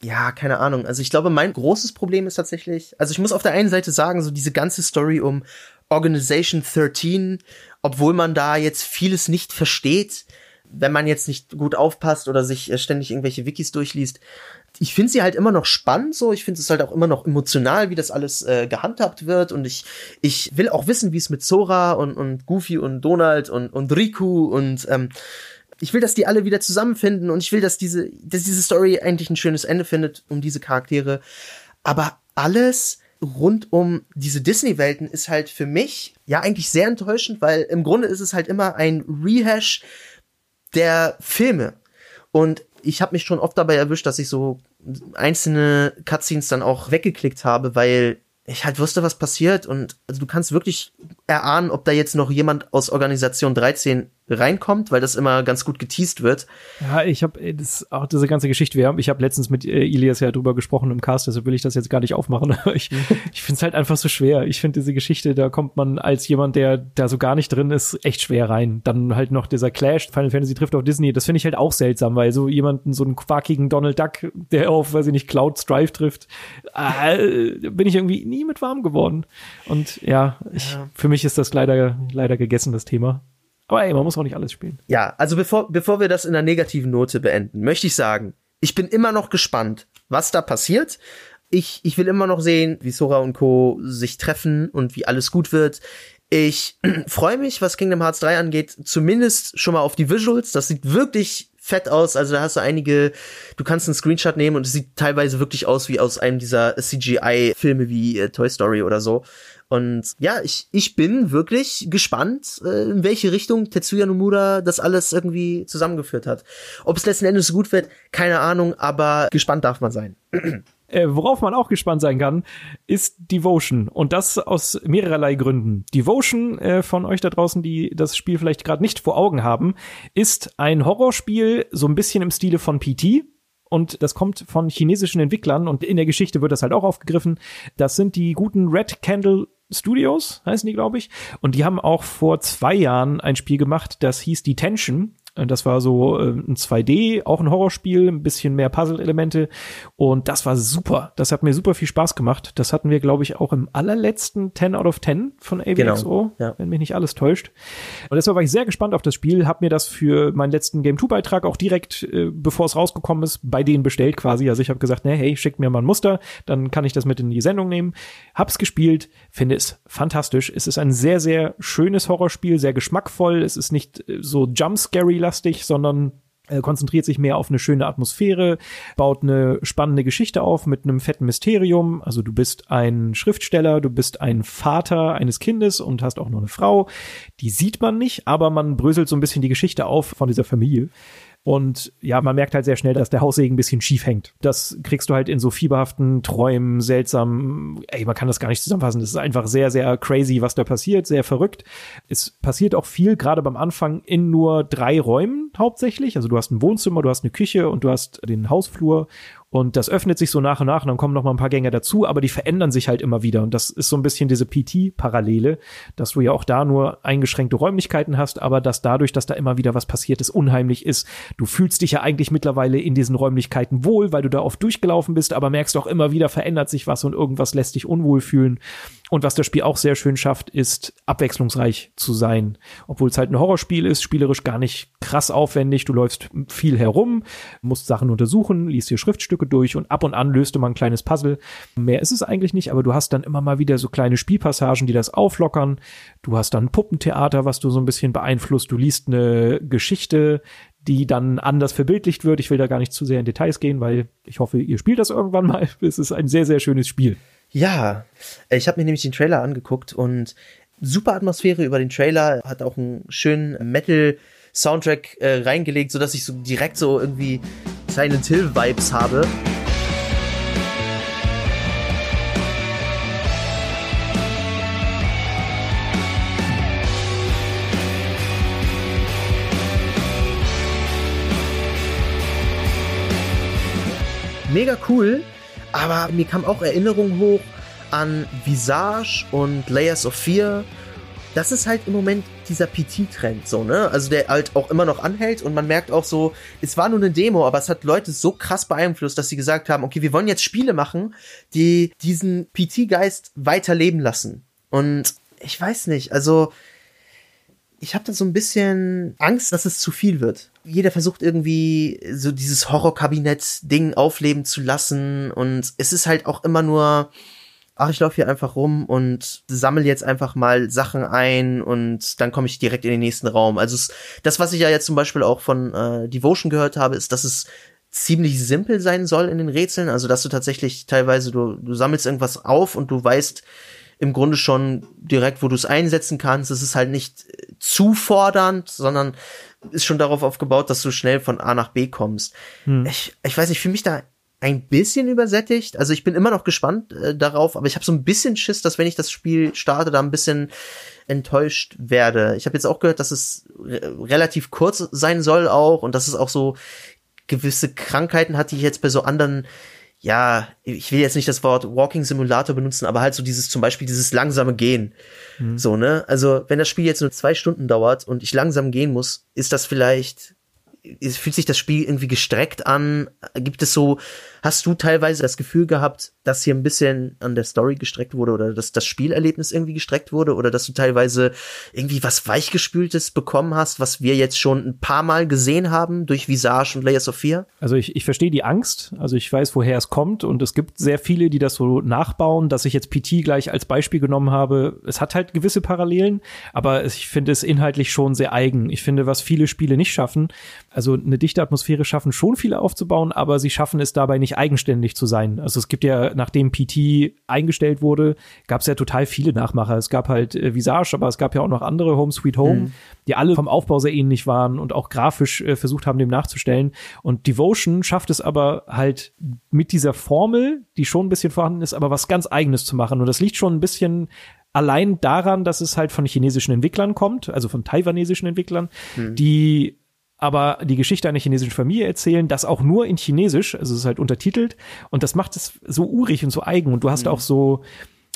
Ja, keine Ahnung. Also ich glaube, mein großes Problem ist tatsächlich, also ich muss auf der einen Seite sagen, so diese ganze Story um Organization 13, obwohl man da jetzt vieles nicht versteht, wenn man jetzt nicht gut aufpasst oder sich äh, ständig irgendwelche Wikis durchliest, ich finde sie halt immer noch spannend so. Ich finde es halt auch immer noch emotional, wie das alles äh, gehandhabt wird. Und ich, ich will auch wissen, wie es mit Zora und, und Goofy und Donald und, und Riku und ähm, ich will, dass die alle wieder zusammenfinden und ich will, dass diese, dass diese Story eigentlich ein schönes Ende findet um diese Charaktere. Aber alles rund um diese Disney-Welten ist halt für mich ja eigentlich sehr enttäuschend, weil im Grunde ist es halt immer ein Rehash der Filme. Und ich habe mich schon oft dabei erwischt, dass ich so einzelne Cutscenes dann auch weggeklickt habe, weil ich halt wusste, was passiert. Und also du kannst wirklich erahnen, ob da jetzt noch jemand aus Organisation 13 reinkommt, weil das immer ganz gut geteased wird. Ja, ich habe das auch diese ganze Geschichte. Wir haben, ich habe letztens mit äh, Ilias ja drüber gesprochen im Cast, deshalb will ich das jetzt gar nicht aufmachen. *laughs* ich ich finde es halt einfach so schwer. Ich finde diese Geschichte, da kommt man als jemand, der da so gar nicht drin ist, echt schwer rein. Dann halt noch dieser Clash, Final Fantasy trifft auf Disney. Das finde ich halt auch seltsam, weil so jemanden, so einen quakigen Donald Duck, *laughs* der auf, weiß ich nicht, Cloud Strife trifft, äh, bin ich irgendwie nie mit warm geworden. Und ja, ich, ja. für mich ist das leider leider gegessen das Thema. Aber ey, man muss auch nicht alles spielen. Ja, also bevor, bevor wir das in einer negativen Note beenden, möchte ich sagen, ich bin immer noch gespannt, was da passiert. Ich, ich will immer noch sehen, wie Sora und Co. sich treffen und wie alles gut wird. Ich *clears throat* freue mich, was Kingdom Hearts 3 angeht, zumindest schon mal auf die Visuals. Das sieht wirklich fett aus. Also da hast du einige, du kannst einen Screenshot nehmen und es sieht teilweise wirklich aus wie aus einem dieser CGI-Filme wie äh, Toy Story oder so. Und ja, ich, ich bin wirklich gespannt, äh, in welche Richtung Tetsuya Nomura das alles irgendwie zusammengeführt hat. Ob es letzten Endes gut wird, keine Ahnung, aber gespannt darf man sein. *clears throat* Äh, worauf man auch gespannt sein kann, ist Devotion. Und das aus mehrerlei Gründen. Devotion, äh, von euch da draußen, die das Spiel vielleicht gerade nicht vor Augen haben, ist ein Horrorspiel, so ein bisschen im Stile von PT. Und das kommt von chinesischen Entwicklern und in der Geschichte wird das halt auch aufgegriffen. Das sind die guten Red Candle Studios, heißen die, glaube ich. Und die haben auch vor zwei Jahren ein Spiel gemacht, das hieß Detention. Das war so äh, ein 2D, auch ein Horrorspiel, ein bisschen mehr Puzzle-Elemente. Und das war super. Das hat mir super viel Spaß gemacht. Das hatten wir, glaube ich, auch im allerletzten 10 out of 10 von AVXO, genau, ja. wenn mich nicht alles täuscht. Und deshalb war ich sehr gespannt auf das Spiel, habe mir das für meinen letzten Game 2-Beitrag auch direkt, äh, bevor es rausgekommen ist, bei denen bestellt quasi. Also ich habe gesagt, ne, hey, schickt mir mal ein Muster, dann kann ich das mit in die Sendung nehmen. Hab's gespielt, finde es fantastisch. Es ist ein sehr, sehr schönes Horrorspiel, sehr geschmackvoll. Es ist nicht äh, so jumpscary-lastig, sondern äh, konzentriert sich mehr auf eine schöne Atmosphäre, baut eine spannende Geschichte auf mit einem fetten Mysterium. Also du bist ein Schriftsteller, du bist ein Vater eines Kindes und hast auch noch eine Frau. Die sieht man nicht, aber man bröselt so ein bisschen die Geschichte auf von dieser Familie. Und ja, man merkt halt sehr schnell, dass der Haussegen ein bisschen schief hängt. Das kriegst du halt in so fieberhaften Träumen, seltsam, ey, man kann das gar nicht zusammenfassen. Das ist einfach sehr, sehr crazy, was da passiert, sehr verrückt. Es passiert auch viel, gerade beim Anfang, in nur drei Räumen hauptsächlich. Also du hast ein Wohnzimmer, du hast eine Küche und du hast den Hausflur und das öffnet sich so nach und nach und dann kommen noch mal ein paar Gänge dazu, aber die verändern sich halt immer wieder. Und das ist so ein bisschen diese PT-Parallele, dass du ja auch da nur eingeschränkte Räumlichkeiten hast, aber dass dadurch, dass da immer wieder was passiert ist, unheimlich ist. Du fühlst dich ja eigentlich mittlerweile in diesen Räumlichkeiten wohl, weil du da oft durchgelaufen bist, aber merkst auch immer wieder verändert sich was und irgendwas lässt dich unwohl fühlen. Und was das Spiel auch sehr schön schafft, ist abwechslungsreich zu sein. Obwohl es halt ein Horrorspiel ist, spielerisch gar nicht krass aufwendig. Du läufst viel herum, musst Sachen untersuchen, liest hier Schriftstücke durch und ab und an löst du mal ein kleines Puzzle. Mehr ist es eigentlich nicht, aber du hast dann immer mal wieder so kleine Spielpassagen, die das auflockern. Du hast dann Puppentheater, was du so ein bisschen beeinflusst. Du liest eine Geschichte, die dann anders verbildlicht wird. Ich will da gar nicht zu sehr in Details gehen, weil ich hoffe, ihr spielt das irgendwann mal. *laughs* Es ist ein sehr, sehr schönes Spiel. Ja, ich habe mir nämlich den Trailer angeguckt und super Atmosphäre über den Trailer, hat auch einen schönen Metal Soundtrack äh, reingelegt, so dass ich so direkt so irgendwie Silent Hill Vibes habe. Mega cool aber mir kam auch Erinnerung hoch an Visage und Layers of Fear. Das ist halt im Moment dieser PT-Trend, so, ne? Also der halt auch immer noch anhält und man merkt auch so, es war nur eine Demo, aber es hat Leute so krass beeinflusst, dass sie gesagt haben, okay, wir wollen jetzt Spiele machen, die diesen PT-Geist weiterleben lassen. Und ich weiß nicht, also ich habe da so ein bisschen Angst, dass es zu viel wird. Jeder versucht irgendwie so dieses Horrorkabinett-Ding aufleben zu lassen und es ist halt auch immer nur, ach, ich laufe hier einfach rum und sammle jetzt einfach mal Sachen ein und dann komme ich direkt in den nächsten Raum. Also es, das, was ich ja jetzt zum Beispiel auch von äh, Devotion gehört habe, ist, dass es ziemlich simpel sein soll in den Rätseln. Also dass du tatsächlich teilweise, du, du sammelst irgendwas auf und du weißt, im Grunde schon direkt, wo du es einsetzen kannst. Es ist halt nicht äh, zu fordernd, sondern ist schon darauf aufgebaut, dass du schnell von A nach B kommst. Hm. Ich, ich weiß nicht, für mich da ein bisschen übersättigt. Also ich bin immer noch gespannt äh, darauf, aber ich habe so ein bisschen Schiss, dass wenn ich das Spiel starte, da ein bisschen enttäuscht werde. Ich habe jetzt auch gehört, dass es re relativ kurz sein soll auch und dass es auch so gewisse Krankheiten hat, die ich jetzt bei so anderen ja, ich will jetzt nicht das Wort Walking Simulator benutzen, aber halt so dieses, zum Beispiel dieses langsame Gehen. Mhm. So, ne? Also, wenn das Spiel jetzt nur zwei Stunden dauert und ich langsam gehen muss, ist das vielleicht fühlt sich das Spiel irgendwie gestreckt an? Gibt es so, hast du teilweise das Gefühl gehabt, dass hier ein bisschen an der Story gestreckt wurde oder dass das Spielerlebnis irgendwie gestreckt wurde oder dass du teilweise irgendwie was Weichgespültes bekommen hast, was wir jetzt schon ein paar Mal gesehen haben durch Visage und Layers of Fear? Also ich, ich verstehe die Angst, also ich weiß, woher es kommt und es gibt sehr viele, die das so nachbauen, dass ich jetzt PT gleich als Beispiel genommen habe. Es hat halt gewisse Parallelen, aber ich finde es inhaltlich schon sehr eigen. Ich finde, was viele Spiele nicht schaffen, also eine dichte Atmosphäre schaffen schon viele aufzubauen, aber sie schaffen es dabei nicht eigenständig zu sein. Also es gibt ja, nachdem PT eingestellt wurde, gab es ja total viele Nachmacher. Es gab halt äh, Visage, aber es gab ja auch noch andere Home Sweet Home, mhm. die alle vom Aufbau sehr ähnlich waren und auch grafisch äh, versucht haben, dem nachzustellen. Und Devotion schafft es aber halt mit dieser Formel, die schon ein bisschen vorhanden ist, aber was ganz eigenes zu machen. Und das liegt schon ein bisschen allein daran, dass es halt von chinesischen Entwicklern kommt, also von taiwanesischen Entwicklern, mhm. die aber die Geschichte einer chinesischen Familie erzählen, das auch nur in Chinesisch, also es ist halt untertitelt und das macht es so urig und so eigen und du hast mhm. auch so,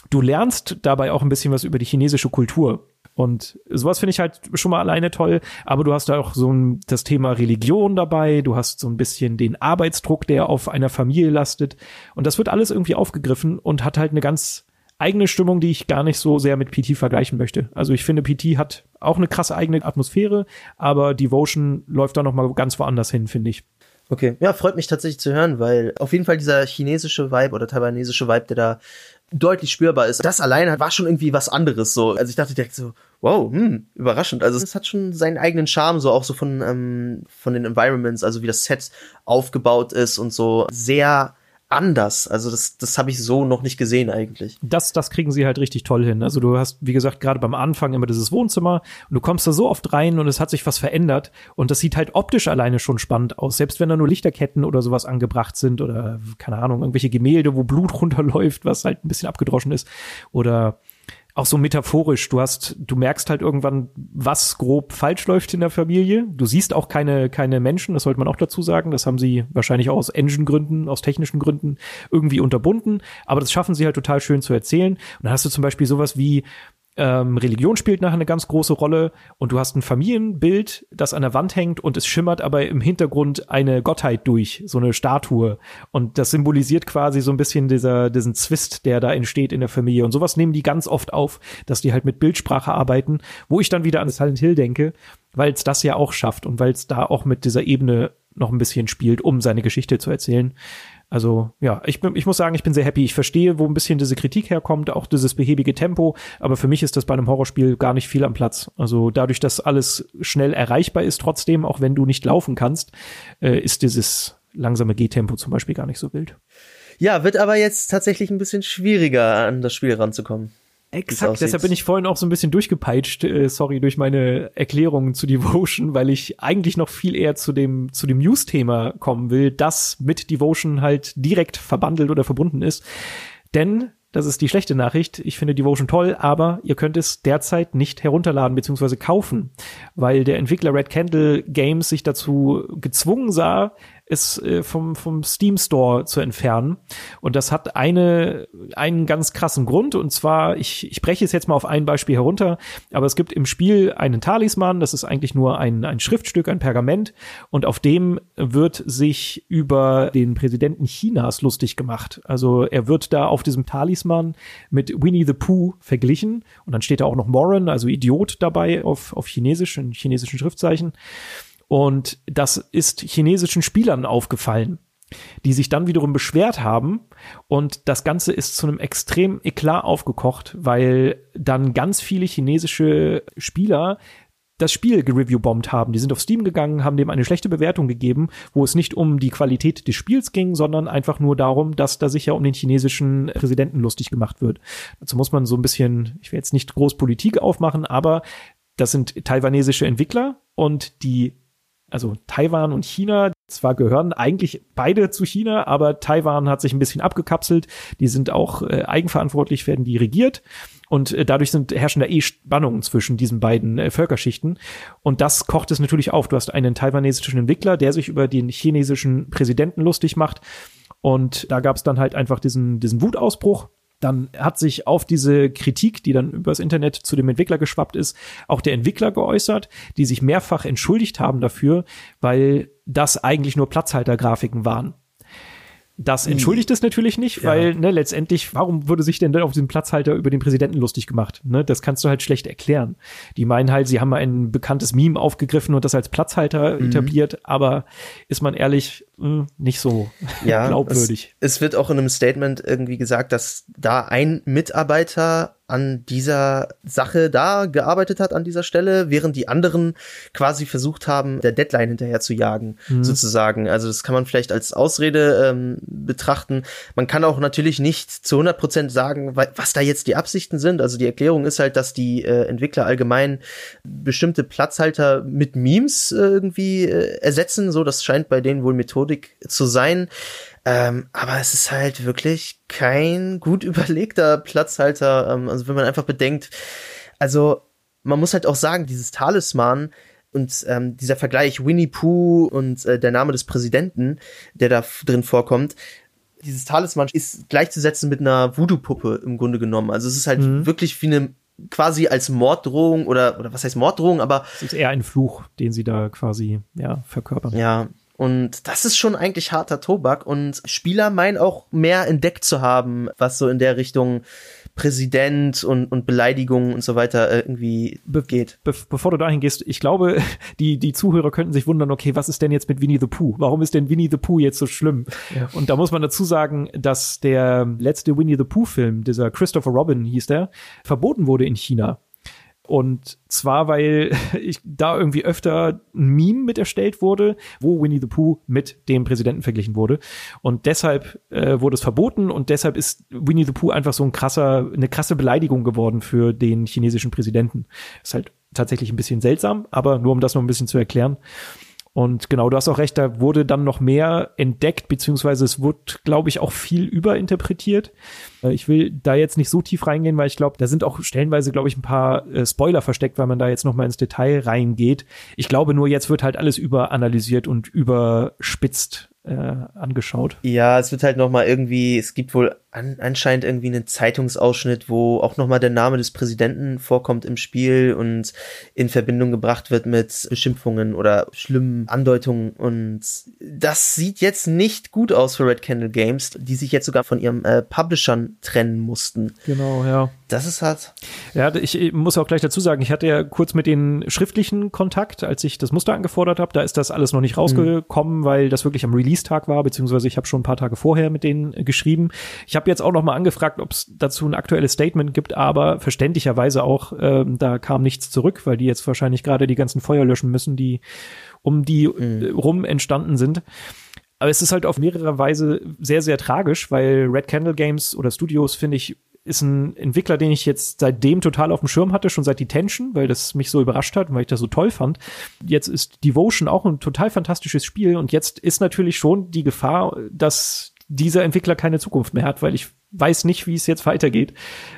du lernst dabei auch ein bisschen was über die chinesische Kultur. Und sowas finde ich halt schon mal alleine toll. Aber du hast da auch so ein, das Thema Religion dabei. Du hast so ein bisschen den Arbeitsdruck, der auf einer Familie lastet. Und das wird alles irgendwie aufgegriffen und hat halt eine ganz eigene Stimmung, die ich gar nicht so sehr mit PT vergleichen möchte. Also ich finde, PT hat auch eine krasse eigene Atmosphäre, aber Devotion läuft da noch mal ganz woanders hin, finde ich. Okay, ja, freut mich tatsächlich zu hören, weil auf jeden Fall dieser chinesische Vibe oder taiwanesische Vibe, der da deutlich spürbar ist, das alleine war schon irgendwie was anderes so. Also ich dachte direkt so, wow, hm, überraschend. Also es hat schon seinen eigenen Charme, so auch so von, ähm, von den Environments, also wie das Set aufgebaut ist und so sehr anders. Also das, das habe ich so noch nicht gesehen eigentlich. Das, das kriegen sie halt richtig toll hin. Also du hast, wie gesagt, gerade beim Anfang immer dieses Wohnzimmer und du kommst da so oft rein und es hat sich was verändert und das sieht halt optisch alleine schon spannend aus. Selbst wenn da nur Lichterketten oder sowas angebracht sind oder keine Ahnung, irgendwelche Gemälde, wo Blut *laughs* runterläuft, was halt ein bisschen abgedroschen ist oder auch so metaphorisch. Du hast, du merkst halt irgendwann, was grob falsch läuft in der Familie. Du siehst auch keine, keine Menschen, das sollte man auch dazu sagen. Das haben sie wahrscheinlich auch aus Engine-Gründen, aus technischen Gründen irgendwie unterbunden. Aber das schaffen sie halt total schön zu erzählen. Und dann hast du zum Beispiel sowas wie, ähm, Religion spielt nachher eine ganz große Rolle und du hast ein Familienbild, das an der Wand hängt und es schimmert aber im Hintergrund eine Gottheit durch, so eine Statue. Und das symbolisiert quasi so ein bisschen dieser, diesen Zwist, der da entsteht in der Familie. Und sowas nehmen die ganz oft auf, dass die halt mit Bildsprache arbeiten, wo ich dann wieder an Silent Hill denke, weil es das ja auch schafft und weil es da auch mit dieser Ebene noch ein bisschen spielt, um seine Geschichte zu erzählen. Also ja, ich, bin, ich muss sagen, ich bin sehr happy. Ich verstehe, wo ein bisschen diese Kritik herkommt, auch dieses behäbige Tempo, aber für mich ist das bei einem Horrorspiel gar nicht viel am Platz. Also dadurch, dass alles schnell erreichbar ist, trotzdem, auch wenn du nicht laufen kannst, äh, ist dieses langsame Gehtempo zum Beispiel gar nicht so wild. Ja, wird aber jetzt tatsächlich ein bisschen schwieriger, an das Spiel ranzukommen. Exakt, deshalb bin ich vorhin auch so ein bisschen durchgepeitscht, äh, sorry, durch meine Erklärungen zu Devotion, *laughs* weil ich eigentlich noch viel eher zu dem, zu dem News-Thema kommen will, das mit Devotion halt direkt verbandelt oder verbunden ist. Denn das ist die schlechte Nachricht. Ich finde Devotion toll, aber ihr könnt es derzeit nicht herunterladen bzw. kaufen, weil der Entwickler Red Candle Games sich dazu gezwungen sah, es äh, vom, vom Steam Store zu entfernen. Und das hat eine, einen ganz krassen Grund. Und zwar, ich, ich breche es jetzt mal auf ein Beispiel herunter, aber es gibt im Spiel einen Talisman, das ist eigentlich nur ein, ein Schriftstück, ein Pergament. Und auf dem wird sich über den Präsidenten Chinas lustig gemacht. Also er wird da auf diesem Talisman mit Winnie the Pooh verglichen. Und dann steht da auch noch Moran, also Idiot dabei auf, auf Chinesisch, in chinesischen Schriftzeichen. Und das ist chinesischen Spielern aufgefallen, die sich dann wiederum beschwert haben. Und das Ganze ist zu einem extrem Eklat aufgekocht, weil dann ganz viele chinesische Spieler das Spiel gereviewbombt haben. Die sind auf Steam gegangen, haben dem eine schlechte Bewertung gegeben, wo es nicht um die Qualität des Spiels ging, sondern einfach nur darum, dass da sich ja um den chinesischen Präsidenten lustig gemacht wird. Dazu muss man so ein bisschen, ich will jetzt nicht groß Politik aufmachen, aber das sind taiwanesische Entwickler und die also Taiwan und China, zwar gehören eigentlich beide zu China, aber Taiwan hat sich ein bisschen abgekapselt. Die sind auch äh, eigenverantwortlich, werden die regiert. Und äh, dadurch sind, herrschen da eh Spannungen zwischen diesen beiden äh, Völkerschichten. Und das kocht es natürlich auf. Du hast einen taiwanesischen Entwickler, der sich über den chinesischen Präsidenten lustig macht. Und da gab es dann halt einfach diesen, diesen Wutausbruch dann hat sich auf diese Kritik, die dann übers Internet zu dem Entwickler geschwappt ist, auch der Entwickler geäußert, die sich mehrfach entschuldigt haben dafür, weil das eigentlich nur Platzhaltergrafiken waren. Das hm. entschuldigt es natürlich nicht, weil ja. ne, letztendlich, warum würde sich denn dann auf diesem Platzhalter über den Präsidenten lustig gemacht? Ne, das kannst du halt schlecht erklären. Die meinen halt, sie haben ein bekanntes Meme aufgegriffen und das als Platzhalter mhm. etabliert, aber ist man ehrlich, mh, hm, nicht so *laughs* ja, glaubwürdig. Es, es wird auch in einem Statement irgendwie gesagt, dass da ein Mitarbeiter an dieser Sache da gearbeitet hat an dieser Stelle, während die anderen quasi versucht haben, der Deadline hinterher zu jagen, mhm. sozusagen. Also das kann man vielleicht als Ausrede ähm, betrachten. Man kann auch natürlich nicht zu 100 Prozent sagen, was da jetzt die Absichten sind. Also die Erklärung ist halt, dass die äh, Entwickler allgemein bestimmte Platzhalter mit Memes äh, irgendwie äh, ersetzen. So, das scheint bei denen wohl Methodik zu sein. Ähm, aber es ist halt wirklich kein gut *laughs* überlegter Platzhalter. Ähm, also wenn man einfach bedenkt, also man muss halt auch sagen, dieses Talisman und ähm, dieser Vergleich Winnie Pooh und äh, der Name des Präsidenten, der da drin vorkommt, dieses Talisman ist gleichzusetzen mit einer Voodoo-Puppe im Grunde genommen. Also es ist halt mhm. wirklich wie eine quasi als Morddrohung oder, oder was heißt Morddrohung, aber. Es ist eher ein Fluch, den sie da quasi, ja, verkörpern. Ja. Und das ist schon eigentlich harter Tobak und Spieler meinen auch mehr entdeckt zu haben, was so in der Richtung Präsident und, und Beleidigungen und so weiter äh, irgendwie geht. Be bevor du dahin gehst, ich glaube, *laughs* die, die Zuhörer könnten sich wundern, okay, was ist denn jetzt mit Winnie the Pooh? Warum ist denn Winnie the Pooh jetzt so schlimm? Ja. Und da muss man dazu sagen, dass der letzte Winnie the Pooh-Film, dieser Christopher Robin hieß der, verboten wurde in China. Und zwar, weil *laughs* ich da irgendwie öfter ein Meme mit erstellt wurde, wo Winnie the Pooh mit dem Präsidenten verglichen wurde. Und deshalb äh, wurde es verboten und deshalb ist Winnie the Pooh einfach so ein krasser, eine krasse Beleidigung geworden für den chinesischen Präsidenten. Ist halt tatsächlich ein bisschen seltsam, aber nur um das noch ein bisschen zu erklären. Und genau, du hast auch recht, da wurde dann noch mehr entdeckt, beziehungsweise es wurde, glaube ich, auch viel überinterpretiert. Äh, ich will da jetzt nicht so tief reingehen, weil ich glaube, da sind auch stellenweise, glaube ich, ein paar äh, Spoiler versteckt, weil man da jetzt noch mal ins Detail reingeht. Ich glaube nur, jetzt wird halt alles überanalysiert und überspitzt äh, angeschaut. Ja, es wird halt noch mal irgendwie, es gibt wohl an, anscheinend irgendwie einen Zeitungsausschnitt, wo auch noch mal der Name des Präsidenten vorkommt im Spiel und in Verbindung gebracht wird mit Beschimpfungen oder schlimmen Andeutungen und das sieht jetzt nicht gut aus für Red Candle Games, die sich jetzt sogar von ihrem äh, Publishern trennen mussten. Genau, ja. Das ist hart. Ja, ich muss auch gleich dazu sagen, ich hatte ja kurz mit den schriftlichen Kontakt, als ich das Muster angefordert habe, da ist das alles noch nicht rausgekommen, mhm. weil das wirklich am Release-Tag war, beziehungsweise ich habe schon ein paar Tage vorher mit denen geschrieben. Ich habe jetzt auch noch mal angefragt, ob es dazu ein aktuelles Statement gibt, aber verständlicherweise auch, äh, da kam nichts zurück, weil die jetzt wahrscheinlich gerade die ganzen Feuer löschen müssen, die um die mhm. rum entstanden sind. Aber es ist halt auf mehrere Weise sehr, sehr tragisch, weil Red Candle Games oder Studios, finde ich, ist ein Entwickler, den ich jetzt seitdem total auf dem Schirm hatte, schon seit Detention, weil das mich so überrascht hat und weil ich das so toll fand. Jetzt ist Devotion auch ein total fantastisches Spiel und jetzt ist natürlich schon die Gefahr, dass dieser Entwickler keine Zukunft mehr hat, weil ich weiß nicht, wie es jetzt weitergeht.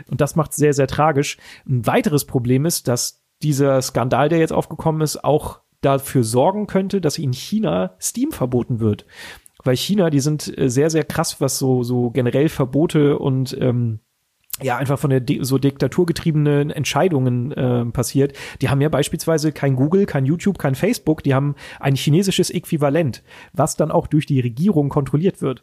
Und das macht sehr, sehr tragisch. Ein weiteres Problem ist, dass dieser Skandal, der jetzt aufgekommen ist, auch dafür sorgen könnte, dass in China Steam verboten wird. Weil China, die sind äh, sehr, sehr krass, was so, so generell Verbote und ähm, ja einfach von der so diktaturgetriebenen Entscheidungen äh, passiert. Die haben ja beispielsweise kein Google, kein YouTube, kein Facebook, die haben ein chinesisches Äquivalent, was dann auch durch die Regierung kontrolliert wird.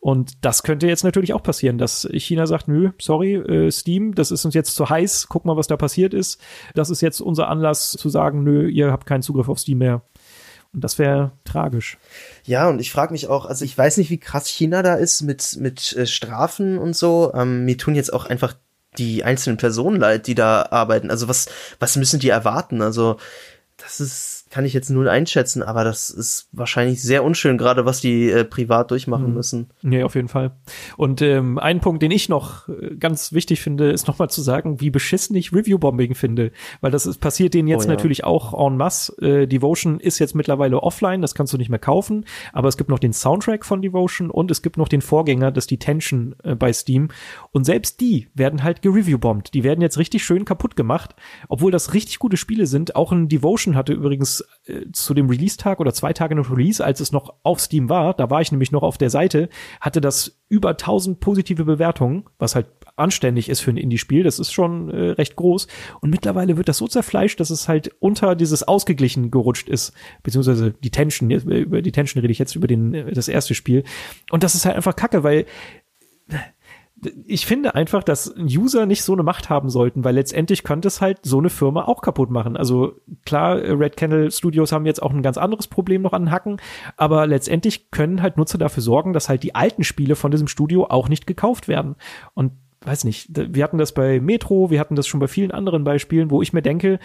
Und das könnte jetzt natürlich auch passieren, dass China sagt, nö, sorry, äh, Steam, das ist uns jetzt zu heiß, guck mal, was da passiert ist. Das ist jetzt unser Anlass zu sagen, nö, ihr habt keinen Zugriff auf Steam mehr. Und das wäre tragisch. Ja, und ich frage mich auch, also ich weiß nicht, wie krass China da ist mit, mit äh, Strafen und so. Ähm, mir tun jetzt auch einfach die einzelnen Personen leid, die da arbeiten. Also was, was müssen die erwarten? Also das ist kann ich jetzt null einschätzen, aber das ist wahrscheinlich sehr unschön, gerade was die äh, privat durchmachen mhm. müssen. Nee, auf jeden Fall. Und ähm, ein Punkt, den ich noch äh, ganz wichtig finde, ist nochmal zu sagen, wie beschissen ich Review-Bombing finde. Weil das ist, passiert denen jetzt oh, ja. natürlich auch en masse. Äh, Devotion ist jetzt mittlerweile offline, das kannst du nicht mehr kaufen, aber es gibt noch den Soundtrack von Devotion und es gibt noch den Vorgänger, das Detention äh, bei Steam. Und selbst die werden halt gereview-bombt. Die werden jetzt richtig schön kaputt gemacht, obwohl das richtig gute Spiele sind. Auch ein Devotion hatte übrigens äh, zu dem Release-Tag oder zwei Tage nach Release, als es noch auf Steam war, da war ich nämlich noch auf der Seite, hatte das über 1000 positive Bewertungen, was halt anständig ist für ein Indie-Spiel. Das ist schon äh, recht groß. Und mittlerweile wird das so zerfleischt, dass es halt unter dieses Ausgeglichen gerutscht ist. Beziehungsweise die Tension, über die Tension rede ich jetzt über den, äh, das erste Spiel. Und das ist halt einfach kacke, weil ich finde einfach, dass User nicht so eine Macht haben sollten, weil letztendlich könnte es halt so eine Firma auch kaputt machen. Also klar, Red Candle Studios haben jetzt auch ein ganz anderes Problem noch an Hacken, aber letztendlich können halt Nutzer dafür sorgen, dass halt die alten Spiele von diesem Studio auch nicht gekauft werden. Und weiß nicht, wir hatten das bei Metro, wir hatten das schon bei vielen anderen Beispielen, wo ich mir denke,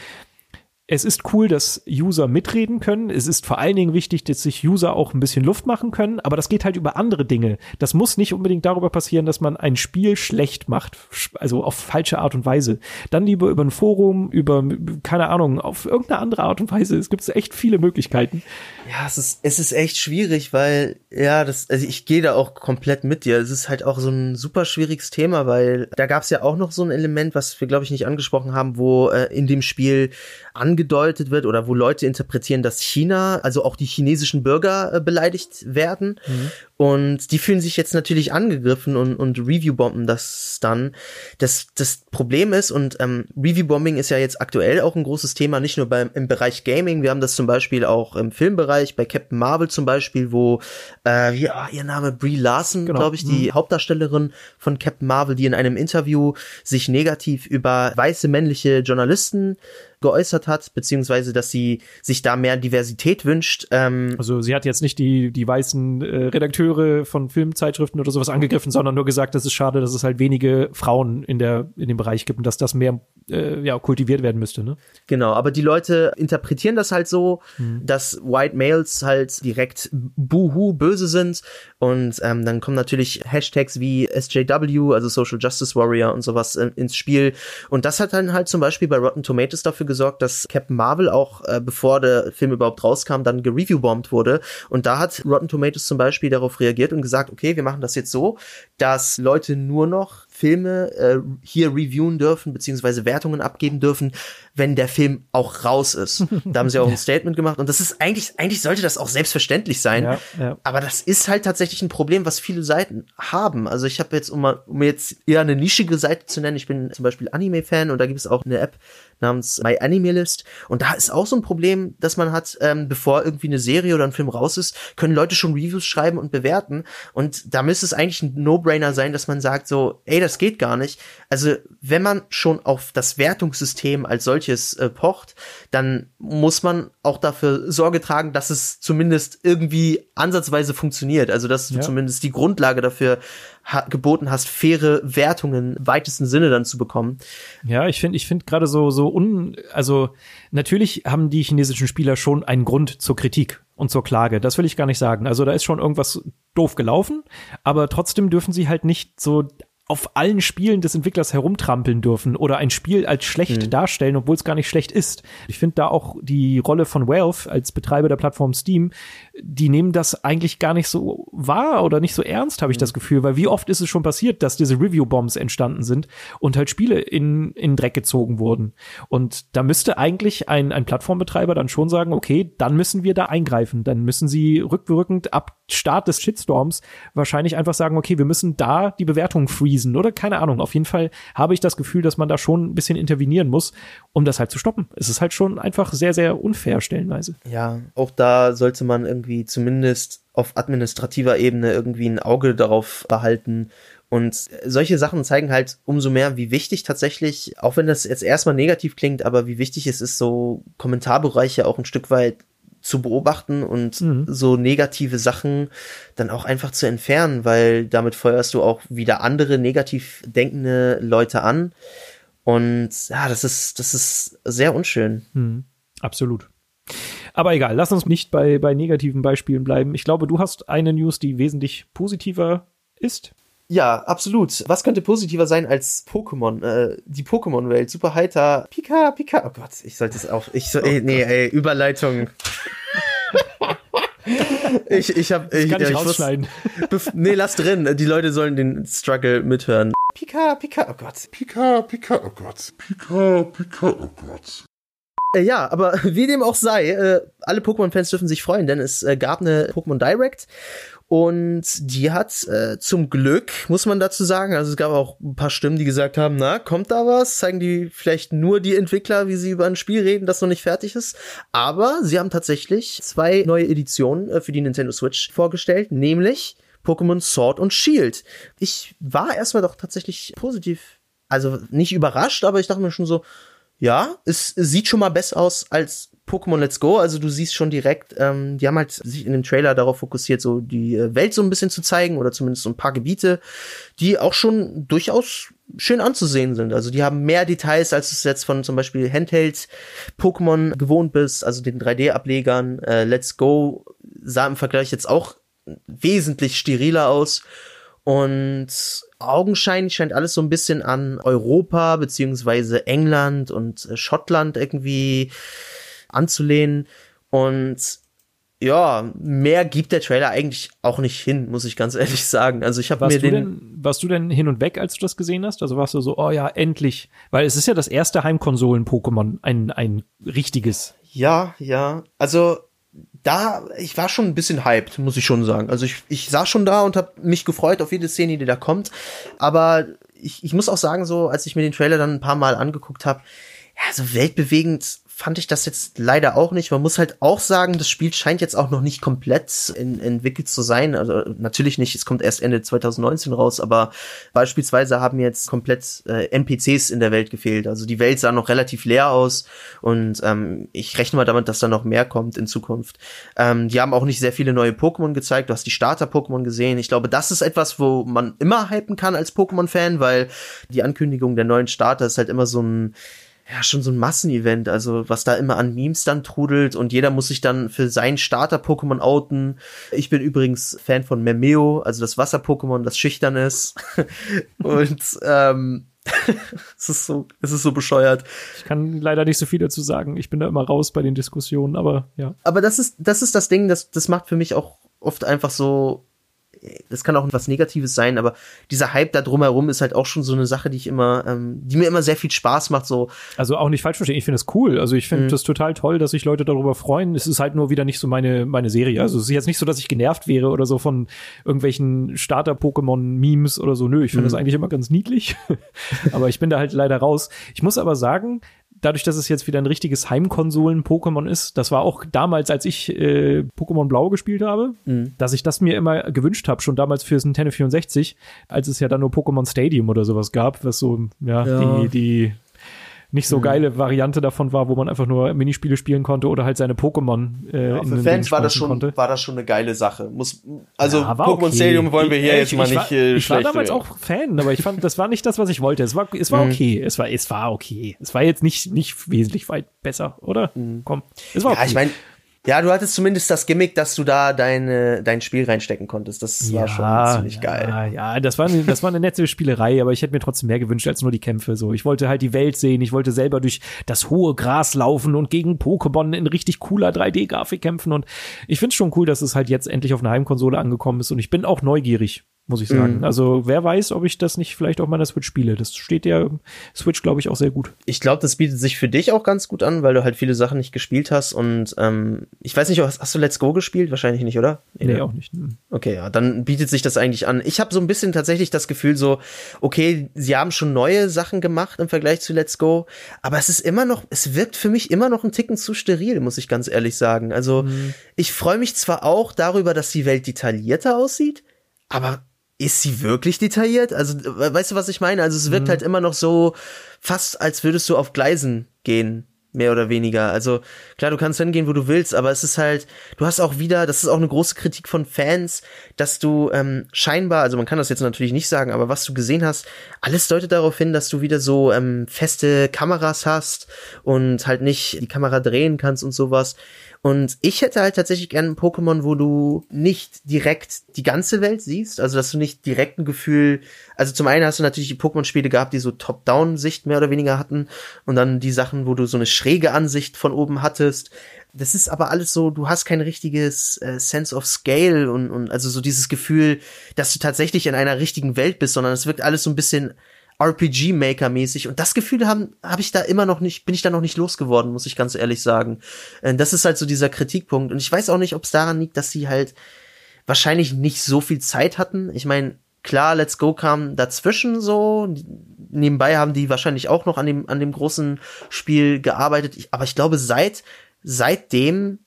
es ist cool, dass User mitreden können. Es ist vor allen Dingen wichtig, dass sich User auch ein bisschen Luft machen können, aber das geht halt über andere Dinge. Das muss nicht unbedingt darüber passieren, dass man ein Spiel schlecht macht, also auf falsche Art und Weise. Dann lieber über ein Forum, über, keine Ahnung, auf irgendeine andere Art und Weise. Es gibt echt viele Möglichkeiten. Ja, es ist, es ist echt schwierig, weil, ja, das, also ich gehe da auch komplett mit dir. Es ist halt auch so ein super schwieriges Thema, weil da gab es ja auch noch so ein Element, was wir, glaube ich, nicht angesprochen haben, wo äh, in dem Spiel an angedeutet wird oder wo Leute interpretieren, dass China, also auch die chinesischen Bürger äh, beleidigt werden. Mhm. Und die fühlen sich jetzt natürlich angegriffen und, und Review-bomben das dann. Das, das Problem ist, und ähm, Review-Bombing ist ja jetzt aktuell auch ein großes Thema, nicht nur beim, im Bereich Gaming. Wir haben das zum Beispiel auch im Filmbereich, bei Captain Marvel zum Beispiel, wo, äh, wie, ah, ihr Name, Brie Larson, genau. glaube ich, die mhm. Hauptdarstellerin von Captain Marvel, die in einem Interview sich negativ über weiße männliche Journalisten geäußert hat, beziehungsweise dass sie sich da mehr Diversität wünscht. Ähm also sie hat jetzt nicht die, die weißen äh, Redakteure von Filmzeitschriften oder sowas angegriffen, sondern nur gesagt, das ist schade, dass es halt wenige Frauen in der in dem Bereich gibt und dass das mehr äh, ja, kultiviert werden müsste. Ne? Genau, aber die Leute interpretieren das halt so, mhm. dass White Males halt direkt buhu böse sind und ähm, dann kommen natürlich Hashtags wie SJW, also Social Justice Warrior und sowas äh, ins Spiel und das hat dann halt zum Beispiel bei Rotten Tomatoes dafür gesorgt, dass Captain Marvel auch, äh, bevor der Film überhaupt rauskam, dann gereviewbombt wurde. Und da hat Rotten Tomatoes zum Beispiel darauf reagiert und gesagt, okay, wir machen das jetzt so, dass Leute nur noch Filme äh, hier reviewen dürfen, beziehungsweise Wertungen abgeben dürfen, wenn der Film auch raus ist. *laughs* Da haben sie auch ein Statement gemacht und das ist eigentlich, eigentlich sollte das auch selbstverständlich sein. Ja, ja. Aber das ist halt tatsächlich ein Problem, was viele Seiten haben. Also ich habe jetzt, um, mal, um jetzt eher eine nischige Seite zu nennen, ich bin zum Beispiel Anime-Fan und da gibt es auch eine App namens My Anime List und da ist auch so ein Problem, dass man hat, ähm, bevor irgendwie eine Serie oder ein Film raus ist, können Leute schon Reviews schreiben und bewerten und da müsste es eigentlich ein No-Brainer sein, dass man sagt so, ey, das geht gar nicht. Also wenn man schon auf das Wertungssystem als solches äh, pocht, dann muss man auch dafür Sorge tragen, dass es zumindest irgendwie ansatzweise funktioniert. Also dass ja. du zumindest die Grundlage dafür ha geboten hast, faire Wertungen im weitesten Sinne dann zu bekommen. Ja, ich finde, ich finde gerade so, so un, also natürlich haben die chinesischen Spieler schon einen Grund zur Kritik und zur Klage. Das will ich gar nicht sagen. Also da ist schon irgendwas doof gelaufen, aber trotzdem dürfen sie halt nicht so auf allen Spielen des Entwicklers herumtrampeln dürfen oder ein Spiel als schlecht mhm. darstellen, obwohl es gar nicht schlecht ist. Ich finde da auch die Rolle von Valve als Betreiber der Plattform Steam, die nehmen das eigentlich gar nicht so wahr oder nicht so ernst, habe ich mhm. das Gefühl, weil wie oft ist es schon passiert, dass diese Review-Bombs entstanden sind und halt Spiele in, in Dreck gezogen wurden. Und da müsste eigentlich ein, ein Plattformbetreiber dann schon sagen, okay, dann müssen wir da eingreifen. Dann müssen sie rückwirkend ab Start des Shitstorms wahrscheinlich einfach sagen, okay, wir müssen da die Bewertung freezen oder keine Ahnung. Auf jeden Fall habe ich das Gefühl, dass man da schon ein bisschen intervenieren muss, um das halt zu stoppen. Es ist halt schon einfach sehr, sehr unfair stellenweise. Ja, auch da sollte man irgendwie zumindest auf administrativer Ebene irgendwie ein Auge darauf behalten. Und solche Sachen zeigen halt umso mehr, wie wichtig tatsächlich, auch wenn das jetzt erstmal negativ klingt, aber wie wichtig es ist, so Kommentarbereiche auch ein Stück weit zu beobachten und mhm. so negative Sachen dann auch einfach zu entfernen, weil damit feuerst du auch wieder andere negativ denkende Leute an. Und ja, das ist, das ist sehr unschön. Mhm. Absolut. Aber egal, lass uns nicht bei, bei negativen Beispielen bleiben. Ich glaube, du hast eine News, die wesentlich positiver ist. Ja, absolut. Was könnte positiver sein als Pokémon? Äh, die Pokémon-Welt. Super heiter. Pika, Pika. Oh Gott, ich sollte es auch. Ich so, ey, nee, ey, Überleitung. *laughs* ich, ich hab, ich, kann ich, ich rausschneiden. *laughs* Wusste, nee, lass drin. Die Leute sollen den Struggle mithören. Pika, Pika, oh Gott. Pika, Pika, oh Gott. Pika, Pika, oh Gott. Äh, ja, aber *laughs* wie dem auch sei, äh, alle Pokémon-Fans dürfen sich freuen, denn es äh, gab eine Pokémon Direct und die hat äh, zum Glück, muss man dazu sagen, also es gab auch ein paar Stimmen, die gesagt haben, na, kommt da was? Zeigen die vielleicht nur die Entwickler, wie sie über ein Spiel reden, das noch nicht fertig ist. Aber sie haben tatsächlich zwei neue Editionen äh, für die Nintendo Switch vorgestellt, nämlich Pokémon Sword und Shield. Ich war erstmal doch tatsächlich positiv, also nicht überrascht, aber ich dachte mir schon so, ja, es, sieht schon mal besser aus als Pokémon Let's Go, also du siehst schon direkt, ähm, die haben halt sich in dem Trailer darauf fokussiert, so die äh, Welt so ein bisschen zu zeigen oder zumindest so ein paar Gebiete, die auch schon durchaus schön anzusehen sind. Also die haben mehr Details, als du es jetzt von zum Beispiel Handheld Pokémon gewohnt bist, also den 3D-Ablegern. Äh, Let's Go sah im Vergleich jetzt auch wesentlich steriler aus. Und augenscheinlich scheint alles so ein bisschen an Europa beziehungsweise England und äh, Schottland irgendwie anzulehnen. Und ja, mehr gibt der Trailer eigentlich auch nicht hin, muss ich ganz *laughs* ehrlich sagen. Also ich habe mir den denn, warst du denn hin und weg, als du das gesehen hast? Also warst du so, oh ja, endlich, weil es ist ja das erste Heimkonsolen-Pokémon, ein ein richtiges. Ja, ja. Also da, ich war schon ein bisschen hyped, muss ich schon sagen. Also ich, ich saß schon da und habe mich gefreut auf jede Szene, die da kommt. Aber ich, ich muss auch sagen, so als ich mir den Trailer dann ein paar Mal angeguckt habe, ja, so weltbewegend fand ich das jetzt leider auch nicht. Man muss halt auch sagen, das Spiel scheint jetzt auch noch nicht komplett in, entwickelt zu sein. Also natürlich nicht, es kommt erst Ende 2019 raus, aber beispielsweise haben jetzt komplett äh, NPCs in der Welt gefehlt. Also die Welt sah noch relativ leer aus und ähm, ich rechne mal damit, dass da noch mehr kommt in Zukunft. Ähm, die haben auch nicht sehr viele neue Pokémon gezeigt. Du hast die Starter-Pokémon gesehen. Ich glaube, das ist etwas, wo man immer hypen kann als Pokémon-Fan, weil die Ankündigung der neuen Starter ist halt immer so ein ja, schon so ein Massenevent, also was da immer an Memes dann trudelt und jeder muss sich dann für sein Starter-Pokémon outen. Ich bin übrigens Fan von Memeo, also das Wasser-Pokémon, das schüchtern ist. *laughs* und ähm, *laughs* es ist so, es ist so bescheuert. Ich kann leider nicht so viel dazu sagen. Ich bin da immer raus bei den Diskussionen, aber ja. Aber das ist, das ist das Ding, das, das macht für mich auch oft einfach so das kann auch was Negatives sein, aber dieser Hype da drumherum ist halt auch schon so eine Sache, die ich immer, ähm, die mir immer sehr viel Spaß macht. So. Also auch nicht falsch verstehen, ich finde es cool. Also ich finde mhm. das total toll, dass sich Leute darüber freuen. Es ist halt nur wieder nicht so meine, meine Serie. Also es ist jetzt nicht so, dass ich genervt wäre oder so von irgendwelchen Starter-Pokémon-Memes oder so. Nö, ich finde mhm. das eigentlich immer ganz niedlich. *laughs* aber ich bin da halt leider raus. Ich muss aber sagen, dadurch, dass es jetzt wieder ein richtiges Heimkonsolen-Pokémon ist, das war auch damals, als ich äh, Pokémon Blau gespielt habe, mhm. dass ich das mir immer gewünscht habe, schon damals fürs Nintendo 64, als es ja dann nur Pokémon Stadium oder sowas gab, was so, ja, ja. die, die nicht so mhm. geile Variante davon war, wo man einfach nur Minispiele spielen konnte oder halt seine Pokémon äh, ja, Für Fans war das schon konnte. war das schon eine geile Sache. Muss also ja, Pokémon okay. Stadium wollen wir hier ich, jetzt ich, mal ich nicht war, äh, Ich war damals reden. auch Fan, aber ich fand, das war nicht das, was ich wollte. Es war es war mhm. okay. Es war es war okay. Es war jetzt nicht nicht wesentlich weit besser, oder? Mhm. Komm, es war okay. Ja, ich meine ja, du hattest zumindest das Gimmick, dass du da deine, dein Spiel reinstecken konntest. Das ja, war schon ziemlich geil. Ja, ja, das war, eine, das war eine nette Spielerei, aber ich hätte mir trotzdem mehr gewünscht als nur die Kämpfe. So, ich wollte halt die Welt sehen, ich wollte selber durch das hohe Gras laufen und gegen Pokémon in richtig cooler 3D-Grafik kämpfen. Und ich finde es schon cool, dass es halt jetzt endlich auf einer Heimkonsole angekommen ist. Und ich bin auch neugierig muss ich sagen. Mhm. Also wer weiß, ob ich das nicht vielleicht auf meiner Switch spiele. Das steht der Switch, glaube ich, auch sehr gut. Ich glaube, das bietet sich für dich auch ganz gut an, weil du halt viele Sachen nicht gespielt hast. Und ähm, ich weiß nicht, hast, hast du Let's Go gespielt? Wahrscheinlich nicht, oder? Nee, nee auch nicht. Ne. Okay, ja, dann bietet sich das eigentlich an. Ich habe so ein bisschen tatsächlich das Gefühl so, okay, sie haben schon neue Sachen gemacht im Vergleich zu Let's Go, aber es ist immer noch, es wirkt für mich immer noch ein Ticken zu steril, muss ich ganz ehrlich sagen. Also mhm. ich freue mich zwar auch darüber, dass die Welt detaillierter aussieht, aber ist sie wirklich detailliert? Also, weißt du, was ich meine? Also, es wirkt mhm. halt immer noch so fast, als würdest du auf Gleisen gehen, mehr oder weniger. Also, klar, du kannst hingehen, wo du willst, aber es ist halt, du hast auch wieder, das ist auch eine große Kritik von Fans, dass du ähm, scheinbar, also man kann das jetzt natürlich nicht sagen, aber was du gesehen hast, alles deutet darauf hin, dass du wieder so ähm, feste Kameras hast und halt nicht die Kamera drehen kannst und sowas. Und ich hätte halt tatsächlich gerne ein Pokémon, wo du nicht direkt die ganze Welt siehst, also dass du nicht direkt ein Gefühl, also zum einen hast du natürlich die Pokémon-Spiele gehabt, die so Top-Down-Sicht mehr oder weniger hatten und dann die Sachen, wo du so eine schräge Ansicht von oben hattest. Das ist aber alles so, du hast kein richtiges äh, Sense of Scale und, und also so dieses Gefühl, dass du tatsächlich in einer richtigen Welt bist, sondern es wirkt alles so ein bisschen RPG Maker mäßig und das Gefühl haben habe ich da immer noch nicht bin ich da noch nicht losgeworden muss ich ganz ehrlich sagen. Äh, das ist halt so dieser Kritikpunkt. Und ich weiß auch nicht ob es daran liegt dass sie halt wahrscheinlich nicht so viel Zeit hatten. Ich meine klar Let's Go kam dazwischen so. Nebenbei haben die wahrscheinlich auch noch an dem an dem großen Spiel gearbeitet. Aber ich glaube seit seitdem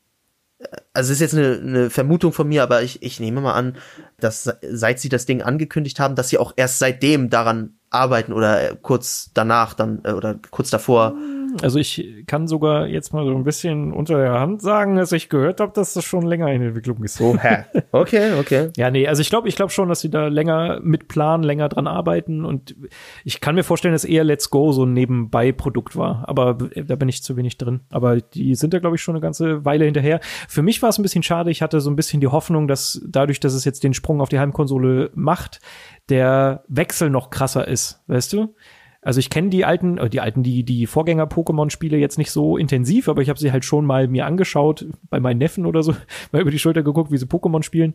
äh, also ist jetzt eine, eine Vermutung von mir, aber ich, ich nehme mal an, dass seit sie das Ding angekündigt haben, dass sie auch erst seitdem daran arbeiten oder kurz danach dann äh, oder kurz davor also ich kann sogar jetzt mal so ein bisschen unter der Hand sagen, dass ich gehört habe, dass das schon länger in Entwicklung ist. Oh, hä? *laughs* Okay, okay. ja, nee, also ich glaube, ich glaube schon, dass sie da länger mit planen, länger dran arbeiten und ich kann mir vorstellen, dass eher Let's Go so ein Nebenbei-Produkt war, aber da bin ich zu wenig drin. Aber die sind da, glaube ich, schon eine ganze Weile hinterher. Für mich war es ein bisschen schade, ich hatte so ein bisschen die Hoffnung, dass dadurch, dass es jetzt den Sprung auf die Heimkonsole macht, der Wechsel noch krasser ist, weißt du? Also ich kenne die alten, äh, die alten, die, die Vorgänger-Pokémon-Spiele jetzt nicht so intensiv, aber ich habe sie halt schon mal mir angeschaut, bei meinen Neffen oder so, *laughs* mal über die Schulter geguckt, wie sie Pokémon spielen.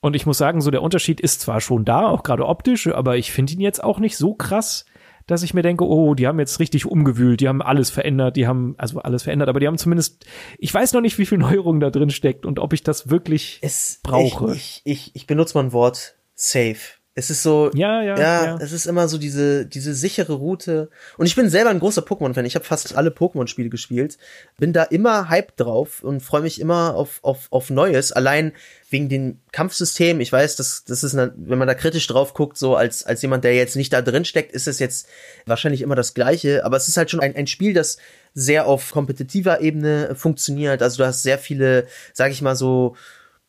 Und ich muss sagen, so der Unterschied ist zwar schon da, auch gerade optisch, aber ich finde ihn jetzt auch nicht so krass, dass ich mir denke, oh, die haben jetzt richtig umgewühlt, die haben alles verändert, die haben, also alles verändert, aber die haben zumindest, ich weiß noch nicht, wie viel Neuerung da drin steckt und ob ich das wirklich Es, brauche. Ich, ich, ich, ich benutze mal ein Wort safe. Es ist so, Ja, ja, ja, ja. es ist immer so diese, diese sichere Route. Und ich bin selber ein großer Pokémon-Fan. Ich habe fast alle Pokémon-Spiele gespielt. Bin da immer hyped drauf und freue mich immer auf, auf, auf Neues. Allein wegen dem Kampfsystem. Ich weiß, das, das ist, eine, wenn man da kritisch drauf guckt, so als, als jemand, der jetzt nicht da drin steckt, ist es jetzt wahrscheinlich immer das Gleiche. Aber es ist halt schon ein, ein Spiel, das sehr auf kompetitiver Ebene funktioniert. Also du hast sehr viele, sag ich mal so,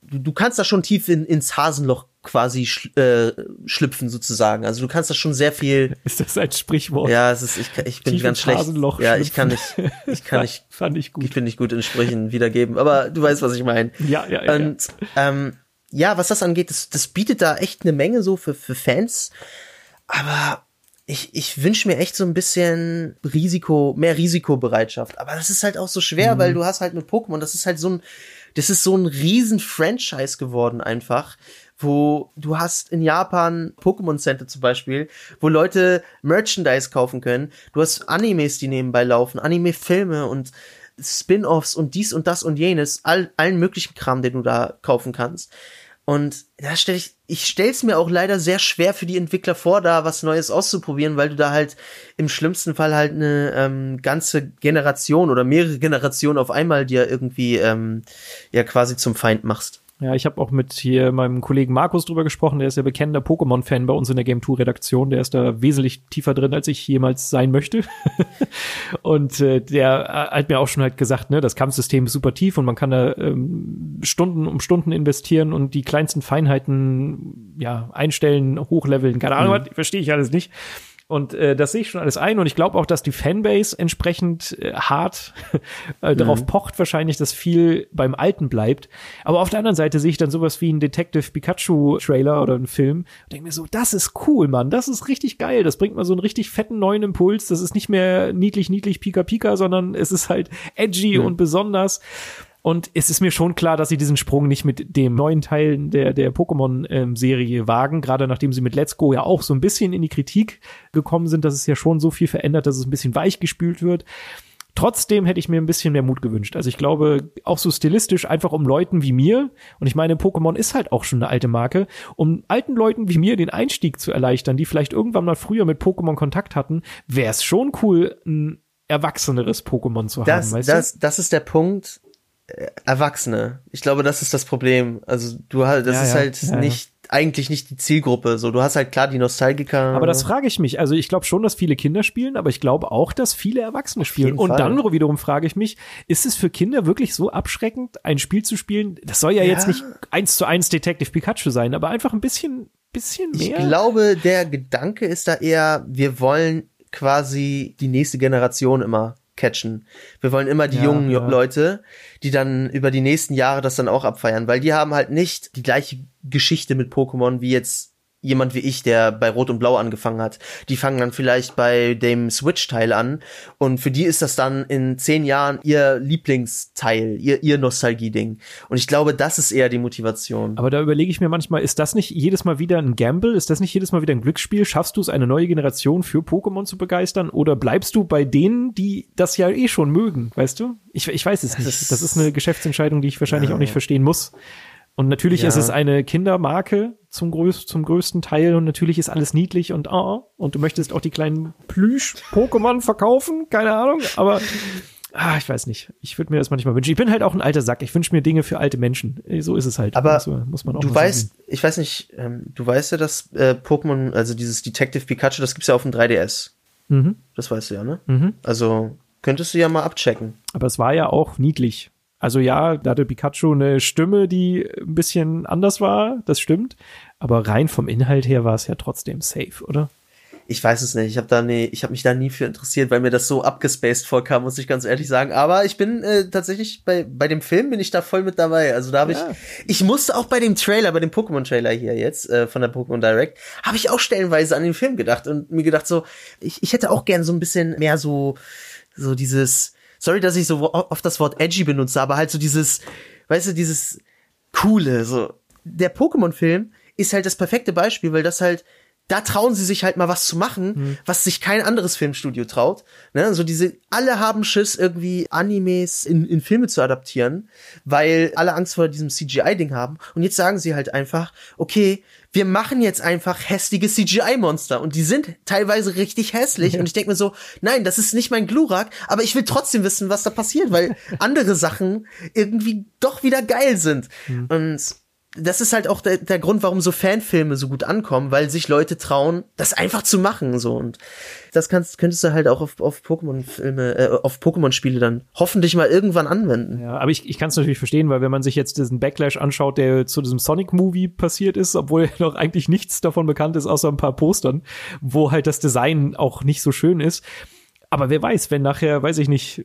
du, du kannst da schon tief in, ins Hasenloch quasi schl äh, schlüpfen sozusagen. Also du kannst da schon sehr viel. *laughs* Ist das ein Sprichwort? Ja, es ist ich, ich bin Tief ganz schlecht. Hasenloch ja, ich kann nicht, ich kann *laughs* nicht, Fand ich gut. ich bin nicht gut in Sprüchen wiedergeben. Aber du weißt, was ich meine. Ja, ja, ja. Und ähm, ja, was das angeht, das, das bietet da echt eine Menge so für für Fans. Aber ich, ich wünsche mir echt so ein bisschen Risiko, mehr Risikobereitschaft. Aber das ist halt auch so schwer, weil du hast halt mit Pokémon, das ist halt so ein, das ist so ein riesen Franchise geworden einfach, wo du hast in Japan Pokémon Center zum Beispiel, wo Leute Merchandise kaufen können. Du hast Animes, die nebenbei laufen, Anime-Filme und Spin-offs und dies und das und jenes, all, allen möglichen Kram, den du da kaufen kannst. Und da stelle ich, ich stell's mir auch leider sehr schwer für die Entwickler vor, da was Neues auszuprobieren, weil du da halt im schlimmsten Fall halt eine ähm, ganze Generation oder mehrere Generationen auf einmal dir irgendwie ähm, ja quasi zum Feind machst. Ja, ich habe auch mit hier meinem Kollegen Markus drüber gesprochen, der ist ja bekennender Pokémon-Fan bei uns in der Game 2 Redaktion, der ist da wesentlich tiefer drin, als ich jemals sein möchte. *laughs* und äh, der hat mir auch schon halt gesagt, ne, das Kampfsystem ist super tief und man kann da ähm, Stunden um Stunden investieren und die kleinsten Feinheiten ja einstellen, hochleveln, keine Ahnung, was, verstehe ich alles nicht. Und äh, das sehe ich schon alles ein. Und ich glaube auch, dass die Fanbase entsprechend äh, hart *laughs* äh, darauf pocht wahrscheinlich, dass viel beim Alten bleibt. Aber auf der anderen Seite sehe ich dann sowas wie einen Detective Pikachu Trailer oder einen Film und denke mir so, das ist cool, Mann, das ist richtig geil, das bringt mal so einen richtig fetten neuen Impuls, das ist nicht mehr niedlich, niedlich, pika, pika, sondern es ist halt edgy und besonders. Und es ist mir schon klar, dass sie diesen Sprung nicht mit dem neuen Teil der, der Pokémon-Serie wagen, gerade nachdem sie mit Let's Go ja auch so ein bisschen in die Kritik gekommen sind, dass es ja schon so viel verändert, dass es ein bisschen weich gespült wird. Trotzdem hätte ich mir ein bisschen mehr Mut gewünscht. Also ich glaube, auch so stilistisch, einfach um Leuten wie mir, und ich meine, Pokémon ist halt auch schon eine alte Marke, um alten Leuten wie mir den Einstieg zu erleichtern, die vielleicht irgendwann mal früher mit Pokémon Kontakt hatten, wäre es schon cool, ein erwachseneres Pokémon zu Das, haben, weißt das, das ist der Punkt. Äh, Erwachsene. Ich glaube, das ist das Problem. Also du halt, das Ja, ist ja, halt ja, nicht eigentlich nicht die Zielgruppe. So, du hast halt klar die Nostalgiker. Aber das frage ich mich. Also ich glaube schon, dass viele Kinder spielen, aber ich glaube auch, dass viele Erwachsene spielen. Und Fall. dann wiederum frage ich mich, ist es für Kinder wirklich so abschreckend, ein Spiel zu spielen? Das soll ja, Ja. jetzt nicht eins zu eins Detective Pikachu sein, aber einfach ein bisschen, bisschen Ich mehr. glaube, der Gedanke ist da eher, wir wollen quasi die nächste Generation immer catchen. Wir wollen immer die Ja, jungen ja. Leute, die dann über die nächsten Jahre das dann auch abfeiern, weil die haben halt nicht die gleiche Geschichte mit Pokémon wie jetzt jemand wie ich, der bei Rot und Blau angefangen hat. Die fangen dann vielleicht bei dem Switch-Teil an und für die ist das dann in zehn Jahren ihr Lieblingsteil, ihr, ihr Nostalgie-Ding. Und ich glaube, das ist eher die Motivation. aber da überlege ich mir manchmal, ist das nicht jedes Mal wieder ein Gamble? Ist das nicht jedes Mal wieder ein Glücksspiel? Schaffst du es, eine neue Generation für Pokémon zu begeistern? Oder bleibst du bei denen, die das ja eh schon mögen? Weißt du? Ich, ich weiß es nicht. ist- das ist eine Geschäftsentscheidung, die ich wahrscheinlich auch nicht verstehen muss. Und natürlich Ja. ist es eine Kindermarke zum, größ zum größten Teil und natürlich ist alles niedlich und ah, und du möchtest auch die kleinen Plüsch-Pokémon verkaufen, keine Ahnung, aber ah, ich weiß nicht. Ich würde mir das manchmal wünschen. Ich bin halt auch ein alter Sack. Ich wünsche mir Dinge für alte Menschen. So ist es halt. Aber Also, muss man auch du weißt, sehen. ich weiß nicht, ähm, du weißt ja, dass äh, Pokémon, also dieses Detective Pikachu, das gibt's ja auf dem 3DS. Mhm. Das weißt du ja, ne? Mhm. Also könntest du ja mal abchecken. Aber es war ja auch niedlich. Also ja, da hatte Pikachu eine Stimme, die ein bisschen anders war, das stimmt. Aber rein vom Inhalt her war es ja trotzdem safe, oder? ich weiß es nicht. Ich habe da nee, ich habe mich da nie für interessiert, weil mir das so abgespaced vorkam, muss ich ganz ehrlich sagen. Aber ich bin äh, tatsächlich bei bei dem Film bin ich da voll mit dabei. Also da habe ja. ich ich musste auch bei dem Trailer, bei dem Pokémon Trailer hier jetzt äh, von der Pokémon Direct, habe ich auch stellenweise an den Film gedacht und mir gedacht so, ich ich hätte auch gern so ein bisschen mehr so so dieses sorry, dass ich so oft das Wort edgy benutze, aber halt so dieses, weißt du, dieses coole so. Der Pokémon Film ist halt das perfekte Beispiel, weil das halt da trauen sie sich halt mal was zu machen, mhm. was sich kein anderes Filmstudio traut. Ne? Also diese, alle haben Schiss, irgendwie Animes in, in Filme zu adaptieren, weil alle Angst vor diesem CGI-Ding haben. Und jetzt sagen sie halt einfach, okay, wir machen jetzt einfach hässliche CGI-Monster und die sind teilweise richtig hässlich. Ja. Und ich denke mir so, nein, das ist nicht mein Glurak, aber ich will trotzdem wissen, was da passiert, weil *laughs* andere Sachen irgendwie doch wieder geil sind. Mhm. Und das ist halt auch der, der Grund, warum so Fanfilme so gut ankommen, weil sich Leute trauen, das einfach zu machen, so. Und das kannst, könntest du halt auch auf, auf Pokémon-Filme, äh, auf Pokémon-Spiele dann hoffentlich mal irgendwann anwenden. Ja, aber ich, ich kann es natürlich verstehen, weil wenn man sich jetzt diesen Backlash anschaut, der zu diesem Sonic-Movie passiert ist, obwohl *laughs* noch eigentlich nichts davon bekannt ist, außer ein paar Postern, wo halt das Design auch nicht so schön ist, aber wer weiß, wenn nachher, weiß ich nicht,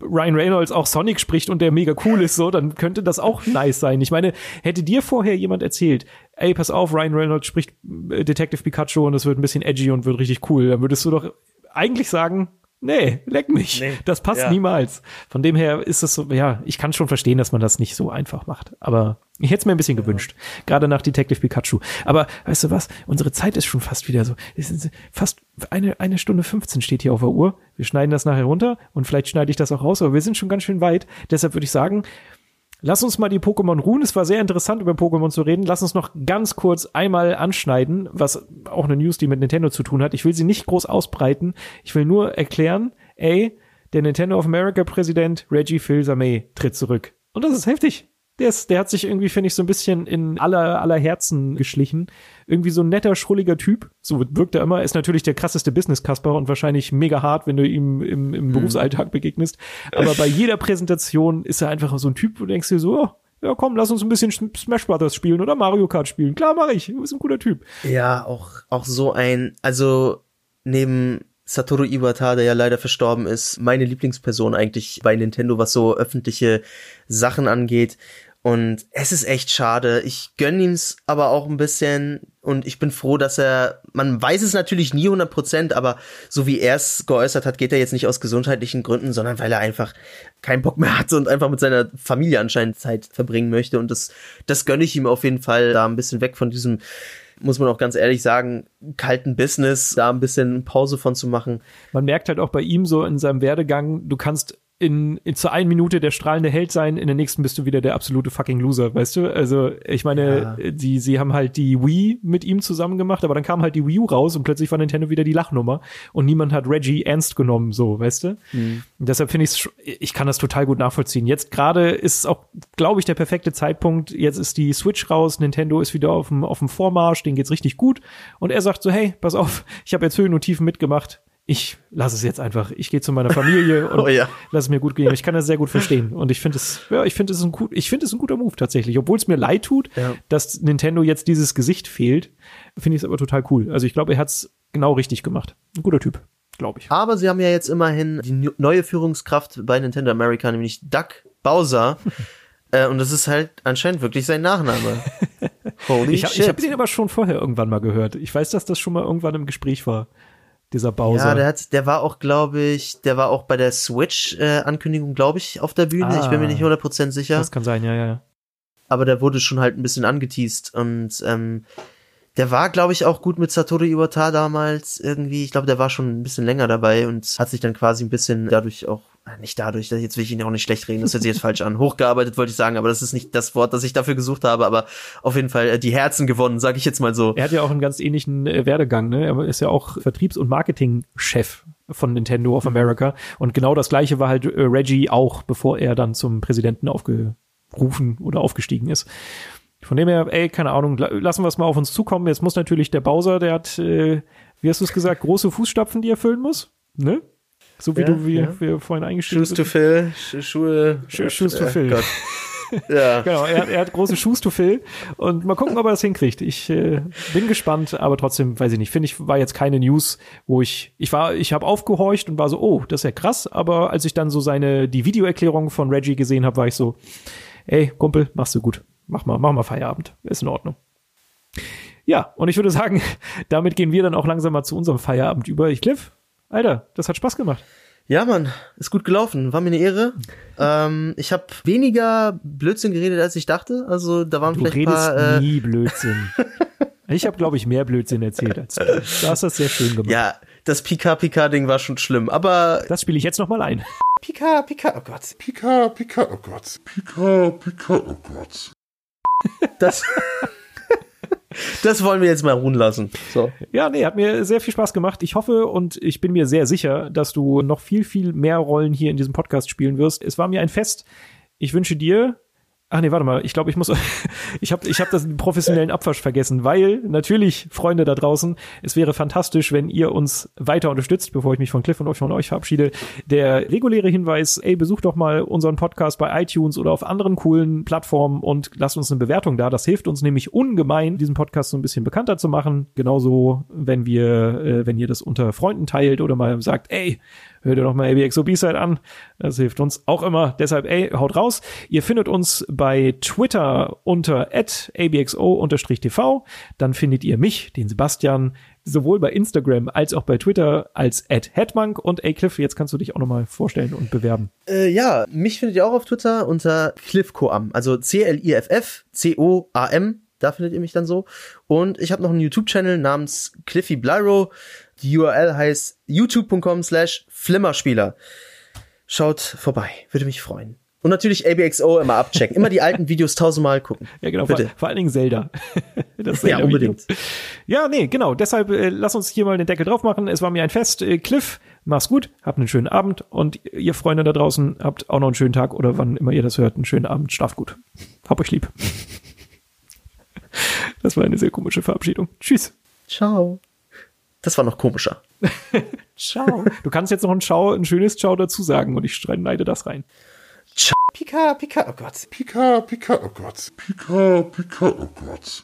Ryan Reynolds auch Sonic spricht und der mega cool ist, so, dann könnte das auch nice sein. Ich meine, hätte dir vorher jemand erzählt, ey, pass auf, Ryan Reynolds spricht äh, Detective Pikachu und es wird ein bisschen edgy und wird richtig cool, dann würdest du doch eigentlich sagen, Nee, leck mich. Nee, das passt ja. niemals. Von dem her ist es so, ja, ich kann schon verstehen, dass man das nicht so einfach macht. Aber ich hätte es mir ein bisschen ja. gewünscht. Gerade nach Detective Pikachu. Aber weißt du was? Unsere Zeit ist schon fast wieder so. fast eine, eine Stunde 15 steht hier auf der Uhr. Wir schneiden das nachher runter und vielleicht schneide ich das auch raus, aber wir sind schon ganz schön weit. Deshalb würde ich sagen, Lass uns mal die Pokémon ruhen. Es war sehr interessant, über Pokémon zu reden. Lass uns noch ganz kurz einmal anschneiden, was auch eine News, die mit Nintendo zu tun hat. Ich will sie nicht groß ausbreiten. Ich will nur erklären, ey, der Nintendo of America Präsident Reggie Fils-Aimé tritt zurück. Und das ist heftig der, ist, der hat sich irgendwie, finde ich, so ein bisschen in aller, aller Herzen geschlichen. Irgendwie so ein netter, schrulliger Typ. So wirkt er immer. Ist natürlich der krasseste Business-Kasper und wahrscheinlich mega hart, wenn du ihm im, im mhm. Berufsalltag begegnest. Aber bei *laughs* jeder Präsentation ist er einfach so ein Typ, wo du denkst dir so, oh, ja komm, lass uns ein bisschen Smash Brothers spielen oder Mario Kart spielen. Klar, mache ich. Du bist ein guter Typ. Ja, auch, auch so ein, also neben Satoru Iwata, der ja leider verstorben ist, meine Lieblingsperson eigentlich bei Nintendo, was so öffentliche Sachen angeht. Und es ist echt schade. Ich gönn ihm's aber auch ein bisschen und ich bin froh, dass er, man weiß es natürlich nie 100 Prozent, aber so wie er es geäußert hat, geht er jetzt nicht aus gesundheitlichen Gründen, sondern weil er einfach keinen Bock mehr hat und einfach mit seiner Familie anscheinend Zeit verbringen möchte. Und das, das gönne ich ihm auf jeden Fall, da ein bisschen weg von diesem, muss man auch ganz ehrlich sagen, kalten Business, da ein bisschen Pause von zu machen. Man merkt halt auch bei ihm so in seinem Werdegang, du kannst in, in zur einen Minute der strahlende Held sein, in der nächsten bist du wieder der absolute fucking Loser, weißt du? Also, ich meine, ja. die, sie haben halt die Wii mit ihm zusammen gemacht, aber dann kam halt die Wii U raus und plötzlich war Nintendo wieder die Lachnummer und niemand hat Reggie ernst genommen, so, weißt du? Mhm. deshalb finde ich ich kann das total gut nachvollziehen. Jetzt gerade ist es auch, glaube ich, der perfekte Zeitpunkt. Jetzt ist die Switch raus, Nintendo ist wieder auf dem, auf dem Vormarsch, denen geht's richtig gut und er sagt so, hey, pass auf, ich habe jetzt Höhen und Tiefen mitgemacht, ich lasse es jetzt einfach. Ich gehe zu meiner Familie *laughs* und oh, ja. lass es mir gut gehen. Ich kann das sehr gut verstehen. Und ich finde es, ja, ich finde es ein gut, ich finde es ein guter Move tatsächlich. Obwohl es mir leid tut, ja. dass Nintendo jetzt dieses Gesicht fehlt, finde ich es aber total cool. Also ich glaube, er hat es genau richtig gemacht. Ein guter Typ, glaube ich. Aber sie haben ja jetzt immerhin die neue Führungskraft bei Nintendo America, nämlich Doug Bowser. *laughs* äh, und das ist halt anscheinend wirklich sein Nachname. *laughs* Holy ich, shit. Ich habe den aber schon vorher irgendwann mal gehört. Ich weiß, dass das schon mal irgendwann im Gespräch war dieser Bowser. Ja, der hat, der war auch, glaube ich, der war auch bei der Switch-Ankündigung, äh, glaube ich, auf der Bühne. Ah, ich bin mir nicht 100% sicher. Das kann sein, ja, ja. Aber der wurde schon halt ein bisschen angeteased und ähm, der war, glaube ich, auch gut mit Satoru Iwata damals irgendwie. Ich glaube, der war schon ein bisschen länger dabei und hat sich dann quasi ein bisschen dadurch auch nicht dadurch, jetzt will ich ihn auch nicht schlecht reden, das hört sich jetzt falsch an. Hochgearbeitet wollte ich sagen, aber das ist nicht das Wort, das ich dafür gesucht habe, aber auf jeden Fall äh, die Herzen gewonnen, sage ich jetzt mal so. Er hat ja auch einen ganz ähnlichen äh, Werdegang, ne? Er ist ja auch Vertriebs- und Marketingchef von Nintendo of America und genau das gleiche war halt Reggie auch, bevor er dann zum Präsidenten aufgerufen oder aufgestiegen ist. Von dem her, ey, keine Ahnung, lassen wir es mal auf uns zukommen. Jetzt muss natürlich der Bowser, der hat, äh, wie hast du es gesagt, große Fußstapfen, die er füllen muss, ne? So wie ja, du, wie ja. wir vorhin eingestellt Shoes to fill, Sch Schuhe. Sch Shoes to fill. Gott. *laughs* Ja. Genau, er, er hat große Shoes to fill und mal gucken, ob er das hinkriegt. Ich äh, bin gespannt, aber trotzdem weiß ich nicht. Finde ich war jetzt keine News, wo ich ich war ich habe aufgehorcht und war so, oh, das ist ja krass, aber als ich dann so seine die Videoerklärung von Reggie gesehen habe, war ich so, ey, Kumpel, machst du gut. Mach mal, mach mal Feierabend. Ist in Ordnung. Ja, und ich würde sagen, *laughs* damit gehen wir dann auch langsam mal zu unserem Feierabend über. Ich Cliff, Alter, das hat Spaß gemacht. Ja, Mann, ist gut gelaufen. War mir eine Ehre. Ähm, ich habe weniger Blödsinn geredet, als ich dachte. Also da waren Du vielleicht ein redest paar. Äh, nie Blödsinn. Ich habe, glaube ich, mehr Blödsinn erzählt als du. Du hast das sehr schön gemacht. ja, das Pika-Pika-Ding war schon schlimm. Aber Das spiele ich jetzt noch mal ein. Pika, Pika, oh Gott. Pika, Pika, oh Gott. Pika, Pika, oh Gott. Das, das wollen wir jetzt mal ruhen lassen. So. Ja, nee, hat mir sehr viel Spaß gemacht. Ich hoffe und ich bin mir sehr sicher, dass du noch viel, viel mehr Rollen hier in diesem Podcast spielen wirst. Es war mir ein Fest. Ich wünsche dir. Ach nee, warte mal. Ich glaube, ich muss. *laughs* ich habe ich hab das professionellen Abwasch vergessen, weil natürlich, Freunde da draußen, es wäre fantastisch, wenn ihr uns weiter unterstützt, bevor ich mich von Cliff und euch von euch verabschiede. Der reguläre Hinweis, ey, besucht doch mal unseren Podcast bei iTunes oder auf anderen coolen Plattformen und lasst uns eine Bewertung da. Das hilft uns nämlich ungemein, diesen Podcast so ein bisschen bekannter zu machen. Genauso, wenn wir, äh, wenn ihr das unter Freunden teilt oder mal sagt, ey, hört ihr doch mal ABXO B-Side an. Das hilft uns auch immer. Deshalb, ey, haut raus. Ihr findet uns bei Twitter unter abxo-tv. Dann findet ihr mich, den Sebastian, sowohl bei Instagram als auch bei Twitter als @headmonk und ey Cliff, jetzt kannst du dich auch noch mal vorstellen und bewerben. Äh, ja, mich findet ihr auch auf Twitter unter CliffCoam. Also C-L-I-F-F, C-O-A-M. Da findet ihr mich dann so. Und ich habe noch einen YouTube-Channel namens Cliffy Blyro. Die URL heißt youtube.com slash Flimmerspieler. Schaut vorbei, würde mich freuen. Und natürlich ABXO immer abchecken. Immer die alten Videos tausendmal gucken. Ja, genau, vor, Bitte. vor allen Dingen Zelda. *laughs* Das Ja, unbedingt. Ja, nee, genau. Deshalb äh, lass uns hier mal den Deckel drauf machen. Es war mir ein Fest. Äh, Cliff, mach's gut, habt einen schönen Abend und ihr Freunde da draußen habt auch noch einen schönen Tag oder wann immer ihr das hört, einen schönen Abend. Schlaft gut. Hab euch lieb. *laughs* Das war eine sehr komische Verabschiedung. Tschüss. Ciao. Das war noch komischer. *laughs* Ciao. Du kannst jetzt noch ein Ciao, ein schönes Ciao dazu sagen und ich schneide das rein. Pika, Pika, oh Gott. Pika, Pika, oh Gott. Pika, Pika, oh Gott.